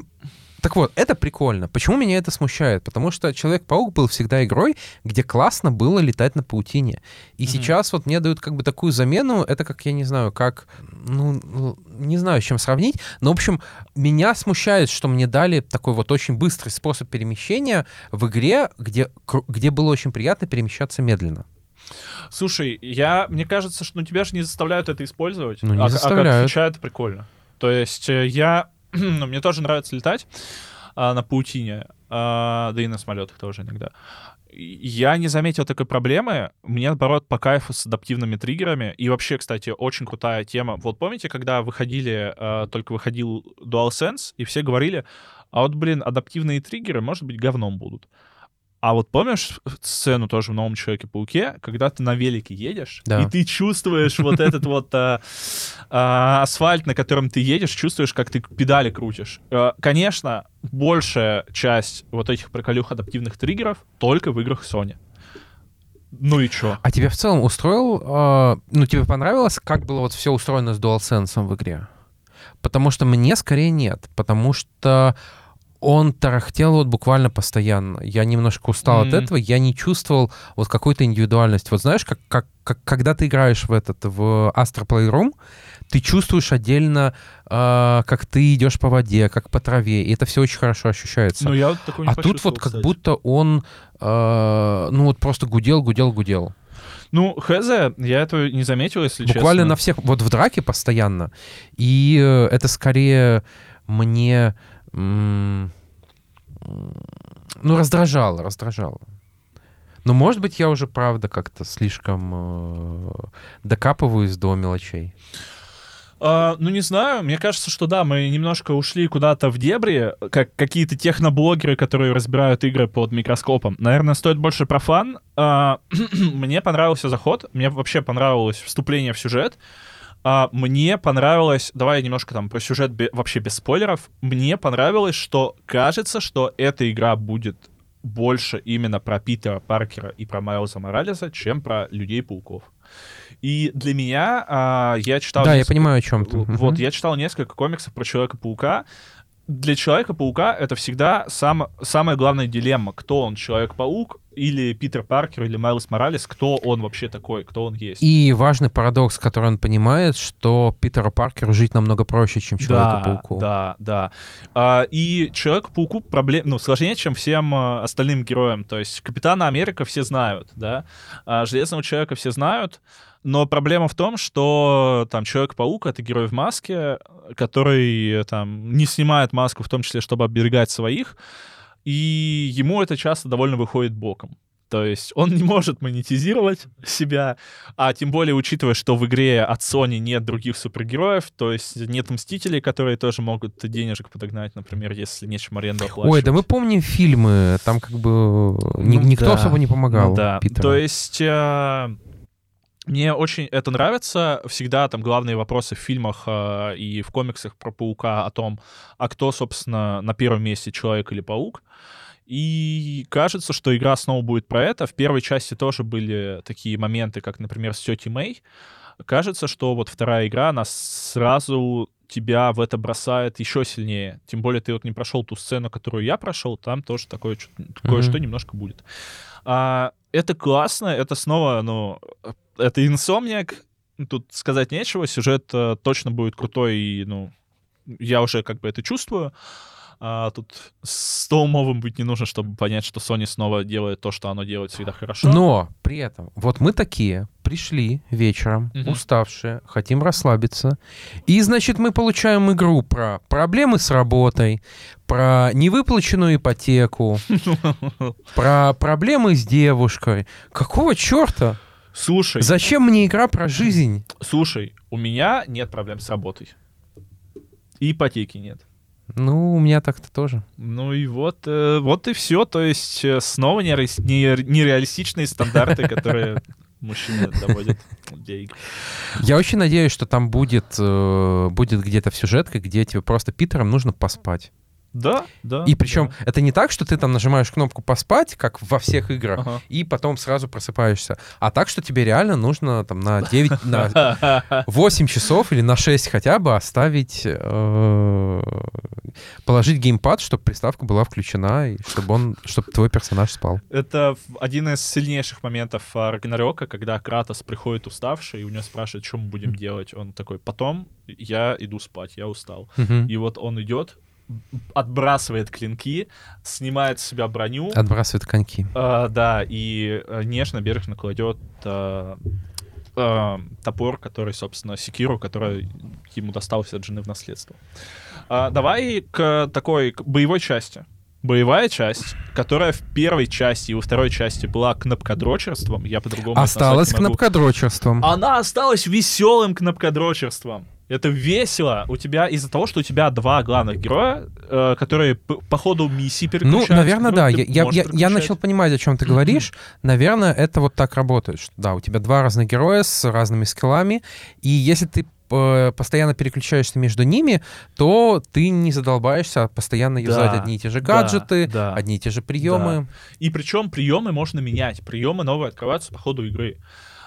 так вот, это прикольно. Почему меня это смущает? Потому что Человек-паук был всегда игрой, где классно было летать на паутине. И Мгм. сейчас вот мне дают как бы такую замену. Это как, я не знаю, как... Ну, не знаю, с чем сравнить. Но, в общем, меня смущает, что мне дали такой вот очень быстрый способ перемещения в игре, где, где было очень приятно перемещаться медленно. слушай, я, мне кажется, что ну, тебя же не заставляют это использовать. Ну, не а, заставляют. А как это прикольно. То есть э, я, (clears throat) ну, мне тоже нравится летать а, на паутине, а, да и на самолетах тоже иногда. Я не заметил такой проблемы. Мне, наоборот, по кайфу с адаптивными триггерами. И вообще, кстати, очень крутая тема. Вот помните, когда выходили, э, только выходил DualSense, и все говорили, а вот, блин, адаптивные триггеры, может быть, говном будут. А вот помнишь сцену тоже в «Новом Человеке-пауке», когда ты на велике едешь, Да. и ты чувствуешь вот этот вот а, а, асфальт, на котором ты едешь, чувствуешь, как ты педали крутишь. Э, Конечно, большая часть вот этих приколюх адаптивных триггеров только в играх Sony. Ну и чё? А тебе в целом устроил, э, ну, тебе понравилось, как было вот все устроено с DualSense в игре? Потому что мне скорее нет, потому что он тарахтел вот буквально постоянно. Я немножко устал от Мгм. этого, я не чувствовал вот какой-то индивидуальности. Вот знаешь, как, как, как когда ты играешь в этот, в Astro Playroom, ты чувствуешь отдельно, э, как ты идешь по воде, как по траве, и это все очень хорошо ощущается. Ну я вот такого не а тут вот как кстати. будто он, э, ну вот просто гудел, гудел, гудел. Ну, хз, я этого не заметил, если Буквально честно. на всех, вот в драке постоянно. И э, это скорее мне, ну, раздражало, раздражало. Но, может быть, я уже, правда, как-то слишком э, докапываюсь до мелочей. А, ну, не знаю, мне кажется, что да, мы немножко ушли куда-то в дебри, как какие-то техноблогеры, которые разбирают игры под микроскопом. Наверное, стоит больше про фан. А, (clears throat) мне понравился заход, мне вообще понравилось вступление в сюжет. А, мне понравилось, давай я немножко там про сюжет бе- вообще без спойлеров. Мне понравилось, что кажется, что эта игра будет больше именно про Питера Паркера и про Майлза Моралеса, чем про Людей-пауков. И для меня а, я читал... да, я несколько- понимаю, о чем ты. вот, Мгм. я читал несколько комиксов про Человека-паука. Для Человека-паука это всегда сам, самая главная дилемма. Кто он, Человек-паук или Питер Паркер, или Майлз Моралес, кто он вообще такой, кто он есть. И важный парадокс, который он понимает, что Питеру Паркеру жить намного проще, чем Да, Человеку-пауку. да, да. А, и Человеку-пауку проблем, ну, сложнее, чем всем а, остальным героям. То есть Капитана Америка все знают, да, а Железного Человека все знают, но проблема в том, что там Человек-паук — это герой в маске, который там не снимает маску, в том числе, чтобы оберегать своих, и ему это часто довольно выходит боком. То есть он не может монетизировать себя, а тем более учитывая, что в игре от Sony нет других супергероев, то есть нет Мстителей, которые тоже могут денежек подогнать, например, если нечем аренду оплачивать. Ой, да мы помним фильмы, там как бы ни- Ну никто да, особо не помогал Ну да, Питеру. то есть э, мне очень это нравится. Всегда там главные вопросы в фильмах э, и в комиксах про паука о том, а кто, собственно, на первом месте, человек или паук. И кажется, что игра снова будет про это. В первой части тоже были такие моменты, как, например, с тетей Мэй. Кажется, что вот вторая игра, она сразу тебя в это бросает еще сильнее. Тем более ты вот не прошел ту сцену, которую я прошел, там тоже такое, кое-что немножко будет. А, это классно, это снова, ну, это инсомниак, тут сказать нечего, сюжет э, точно будет крутой, и, ну, я уже как бы это чувствую. А, тут с Тоумовым быть не нужно, чтобы понять, что Sony снова делает то, что оно делает всегда хорошо. Но при этом, вот мы такие, пришли вечером, Мгм. уставшие, хотим расслабиться. И, значит, мы получаем игру про проблемы с работой, про невыплаченную ипотеку, (laughs) про проблемы с девушкой. Какого черта? Слушай, Зачем мне игра про жизнь? слушай, у меня нет проблем с работой. И ипотеки нет. Ну, у меня так-то тоже. Ну и вот, э, вот и все. То есть э, снова нере- не- нереалистичные стандарты, которые мужчины доводят. Я очень надеюсь, что там будет, э, будет где-то в сюжетке, где тебе просто Питером нужно поспать. Да, да. И причем да. это не так, что ты там нажимаешь кнопку поспать, как во всех играх, Ага. и потом сразу просыпаешься. А так, что тебе реально нужно там на 9, на (laughs) 8 часов или на 6 хотя бы оставить, э, положить геймпад, чтобы приставка была включена, и чтобы он, чтобы твой персонаж спал. Это один из сильнейших моментов а, Рагнарёка, когда Кратос приходит уставший, и у него спрашивают, что мы будем делать. Он такой, потом я иду спать, я устал. И вот он идет, отбрасывает клинки, снимает с себя броню, Отбрасывает коньки. а, да, и э, нежно, бережно кладет а, а, топор, который, собственно, секиру, который ему достался от жены в наследство. А, давай к такой к боевой части. Боевая часть, которая в первой части и во второй части была кнопкодрочерством, я по-другому могу. кнопкодрочерством. Она осталась веселым кнопкодрочерством. Это весело. У тебя из-за того, что у тебя два главных героя, э, которые по ходу миссии Ну, переключаются. наверное, друг да. Я, я, я- я начал понимать, о чем ты говоришь. Наверное, это вот так работает. Что, да, у тебя два разных героя с разными скиллами, и если ты э, постоянно переключаешься между ними, то ты не задолбаешься постоянно юзать Да, одни и те же да, гаджеты, да. одни и те же приемы. И причем приемы можно менять. Приемы новые открываются по ходу игры.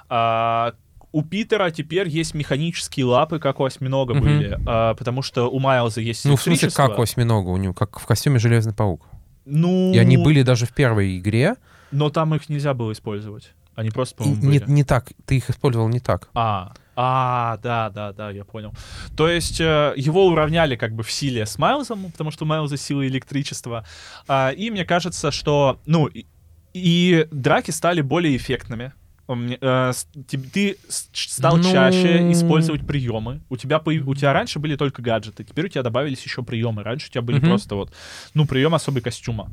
А, у Питера теперь есть механические лапы, как у осьминога Мгм. были. а, потому что у Майлза есть Ну, в смысле, как у осьминога, у него, как в костюме Железный паук. Ну, И они были даже в первой игре. Но там их нельзя было использовать. Они просто, по-моему, не, были. не так, ты их использовал не так. А, а, да, да, да, я понял. То есть э, его уравняли как бы в силе с Майлзом, потому что у Майлза сила электричества. А, и мне кажется, что, ну, и, и драки стали более эффектными. Э, ти- ты стал Ну. чаще использовать приемы. У тебя, у тебя раньше были только гаджеты, теперь у тебя добавились еще приемы. Раньше у тебя были Мгм. просто вот, ну, прием особый костюма.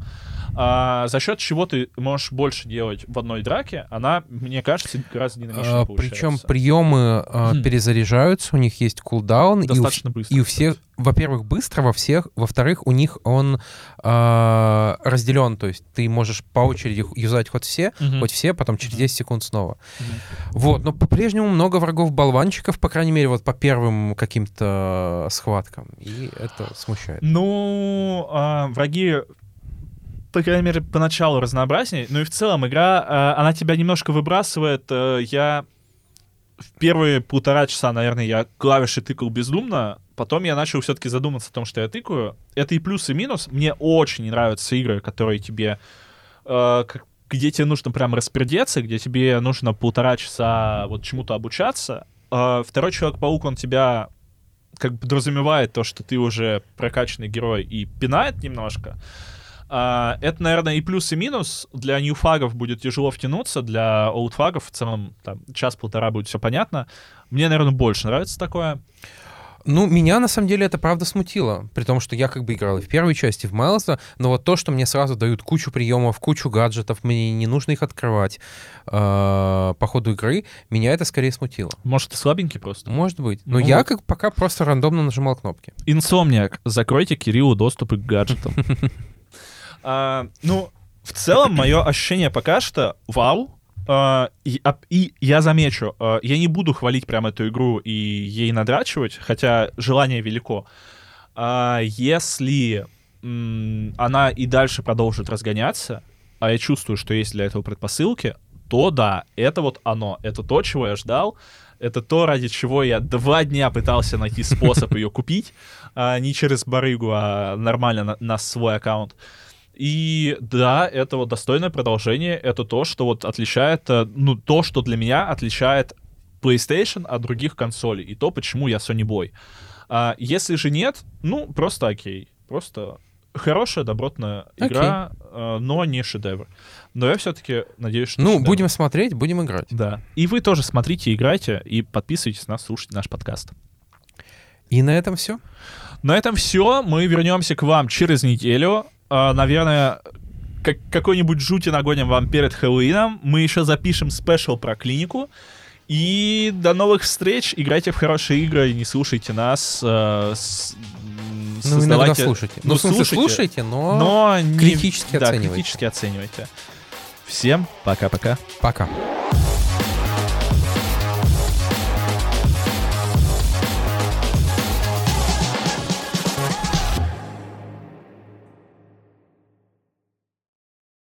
А, за счет чего ты можешь больше делать в одной драке, она, мне кажется, гораздо динамичнее получается. Причем приемы а, Мгм. перезаряжаются, у них есть кулдаун, и у, достаточно быстро. и у всех, во-первых, быстро, во всех, во-вторых, у них он а, разделен, то есть ты можешь по очереди юзать хоть все, Мгм. хоть все, потом через Мгм. 10 секунд снова. Мгм. Вот, но по-прежнему много врагов-болванчиков, по крайней мере, вот по первым каким-то схваткам, и это смущает. Ну, а, враги, по крайней мере, поначалу разнообразнее. Ну и в целом игра, а, она тебя немножко выбрасывает. э, Я в первые полтора часа, наверное, я клавиши тыкал бездумно, потом я начал все-таки задуматься о том, что я тыкаю. Это и плюс, и минус. Мне очень нравятся игры, которые тебе... э, как- где тебе нужно прям распердеться, где тебе нужно полтора часа вот чему-то обучаться. Э, второй Человек-паук, он тебя как бы подразумевает то, что ты уже прокачанный герой и пинает немножко. А, это, наверное, и плюс, и минус. Для ньюфагов будет тяжело втянуться, для олдфагов в целом там час-полтора будет все понятно. Мне, наверное, больше нравится такое. Ну, меня на самом деле это правда смутило, при том, что я как бы играл и в первой части, и в Майлза, но вот то, что мне сразу дают кучу приемов, кучу гаджетов, мне не нужно их открывать э, по ходу игры, меня это скорее смутило. Может, ты слабенький просто. Может быть. Но Ну я вот. как пока просто рандомно нажимал кнопки. Инсомниак, закройте Кириллу доступы к гаджетам. (laughs) А, Ну, в целом, мое ощущение пока что вау. А, И а- и я замечу, а, я не буду хвалить прям эту игру и ей надрачивать, хотя желание велико. Если она и дальше продолжит разгоняться, а я чувствую, что есть для этого предпосылки, то да, это вот оно, это то, чего я ждал, это то, ради чего я два дня пытался найти способ (laughs) ее купить, не через барыгу, а нормально на, на свой аккаунт. И да, это вот достойное продолжение, это то, что вот отличает, э, ну, то, что для меня отличает PlayStation от других консолей, и то, почему я Sony Boy. А если же нет, ну, просто окей, просто хорошая, добротная игра, э, но не шедевр. Но я все-таки надеюсь, что Ну, шедевр. будем смотреть, будем играть. Да. И вы тоже смотрите, играйте и подписывайтесь на нас, слушайте наш подкаст. И на этом все. На этом все. Мы вернемся к вам через неделю. А, наверное, как, какой-нибудь жути нагоним вам перед Хэллоуином. Мы еще запишем спешл про клинику. И до новых встреч. Играйте в хорошие игры не слушайте нас. э, с- Ну, иногда создавайте- слушайте. Ну, Ну, слушайте, слушайте, но, Но не- критически да, оценивайте. критически оценивайте. Всем пока-пока. пока.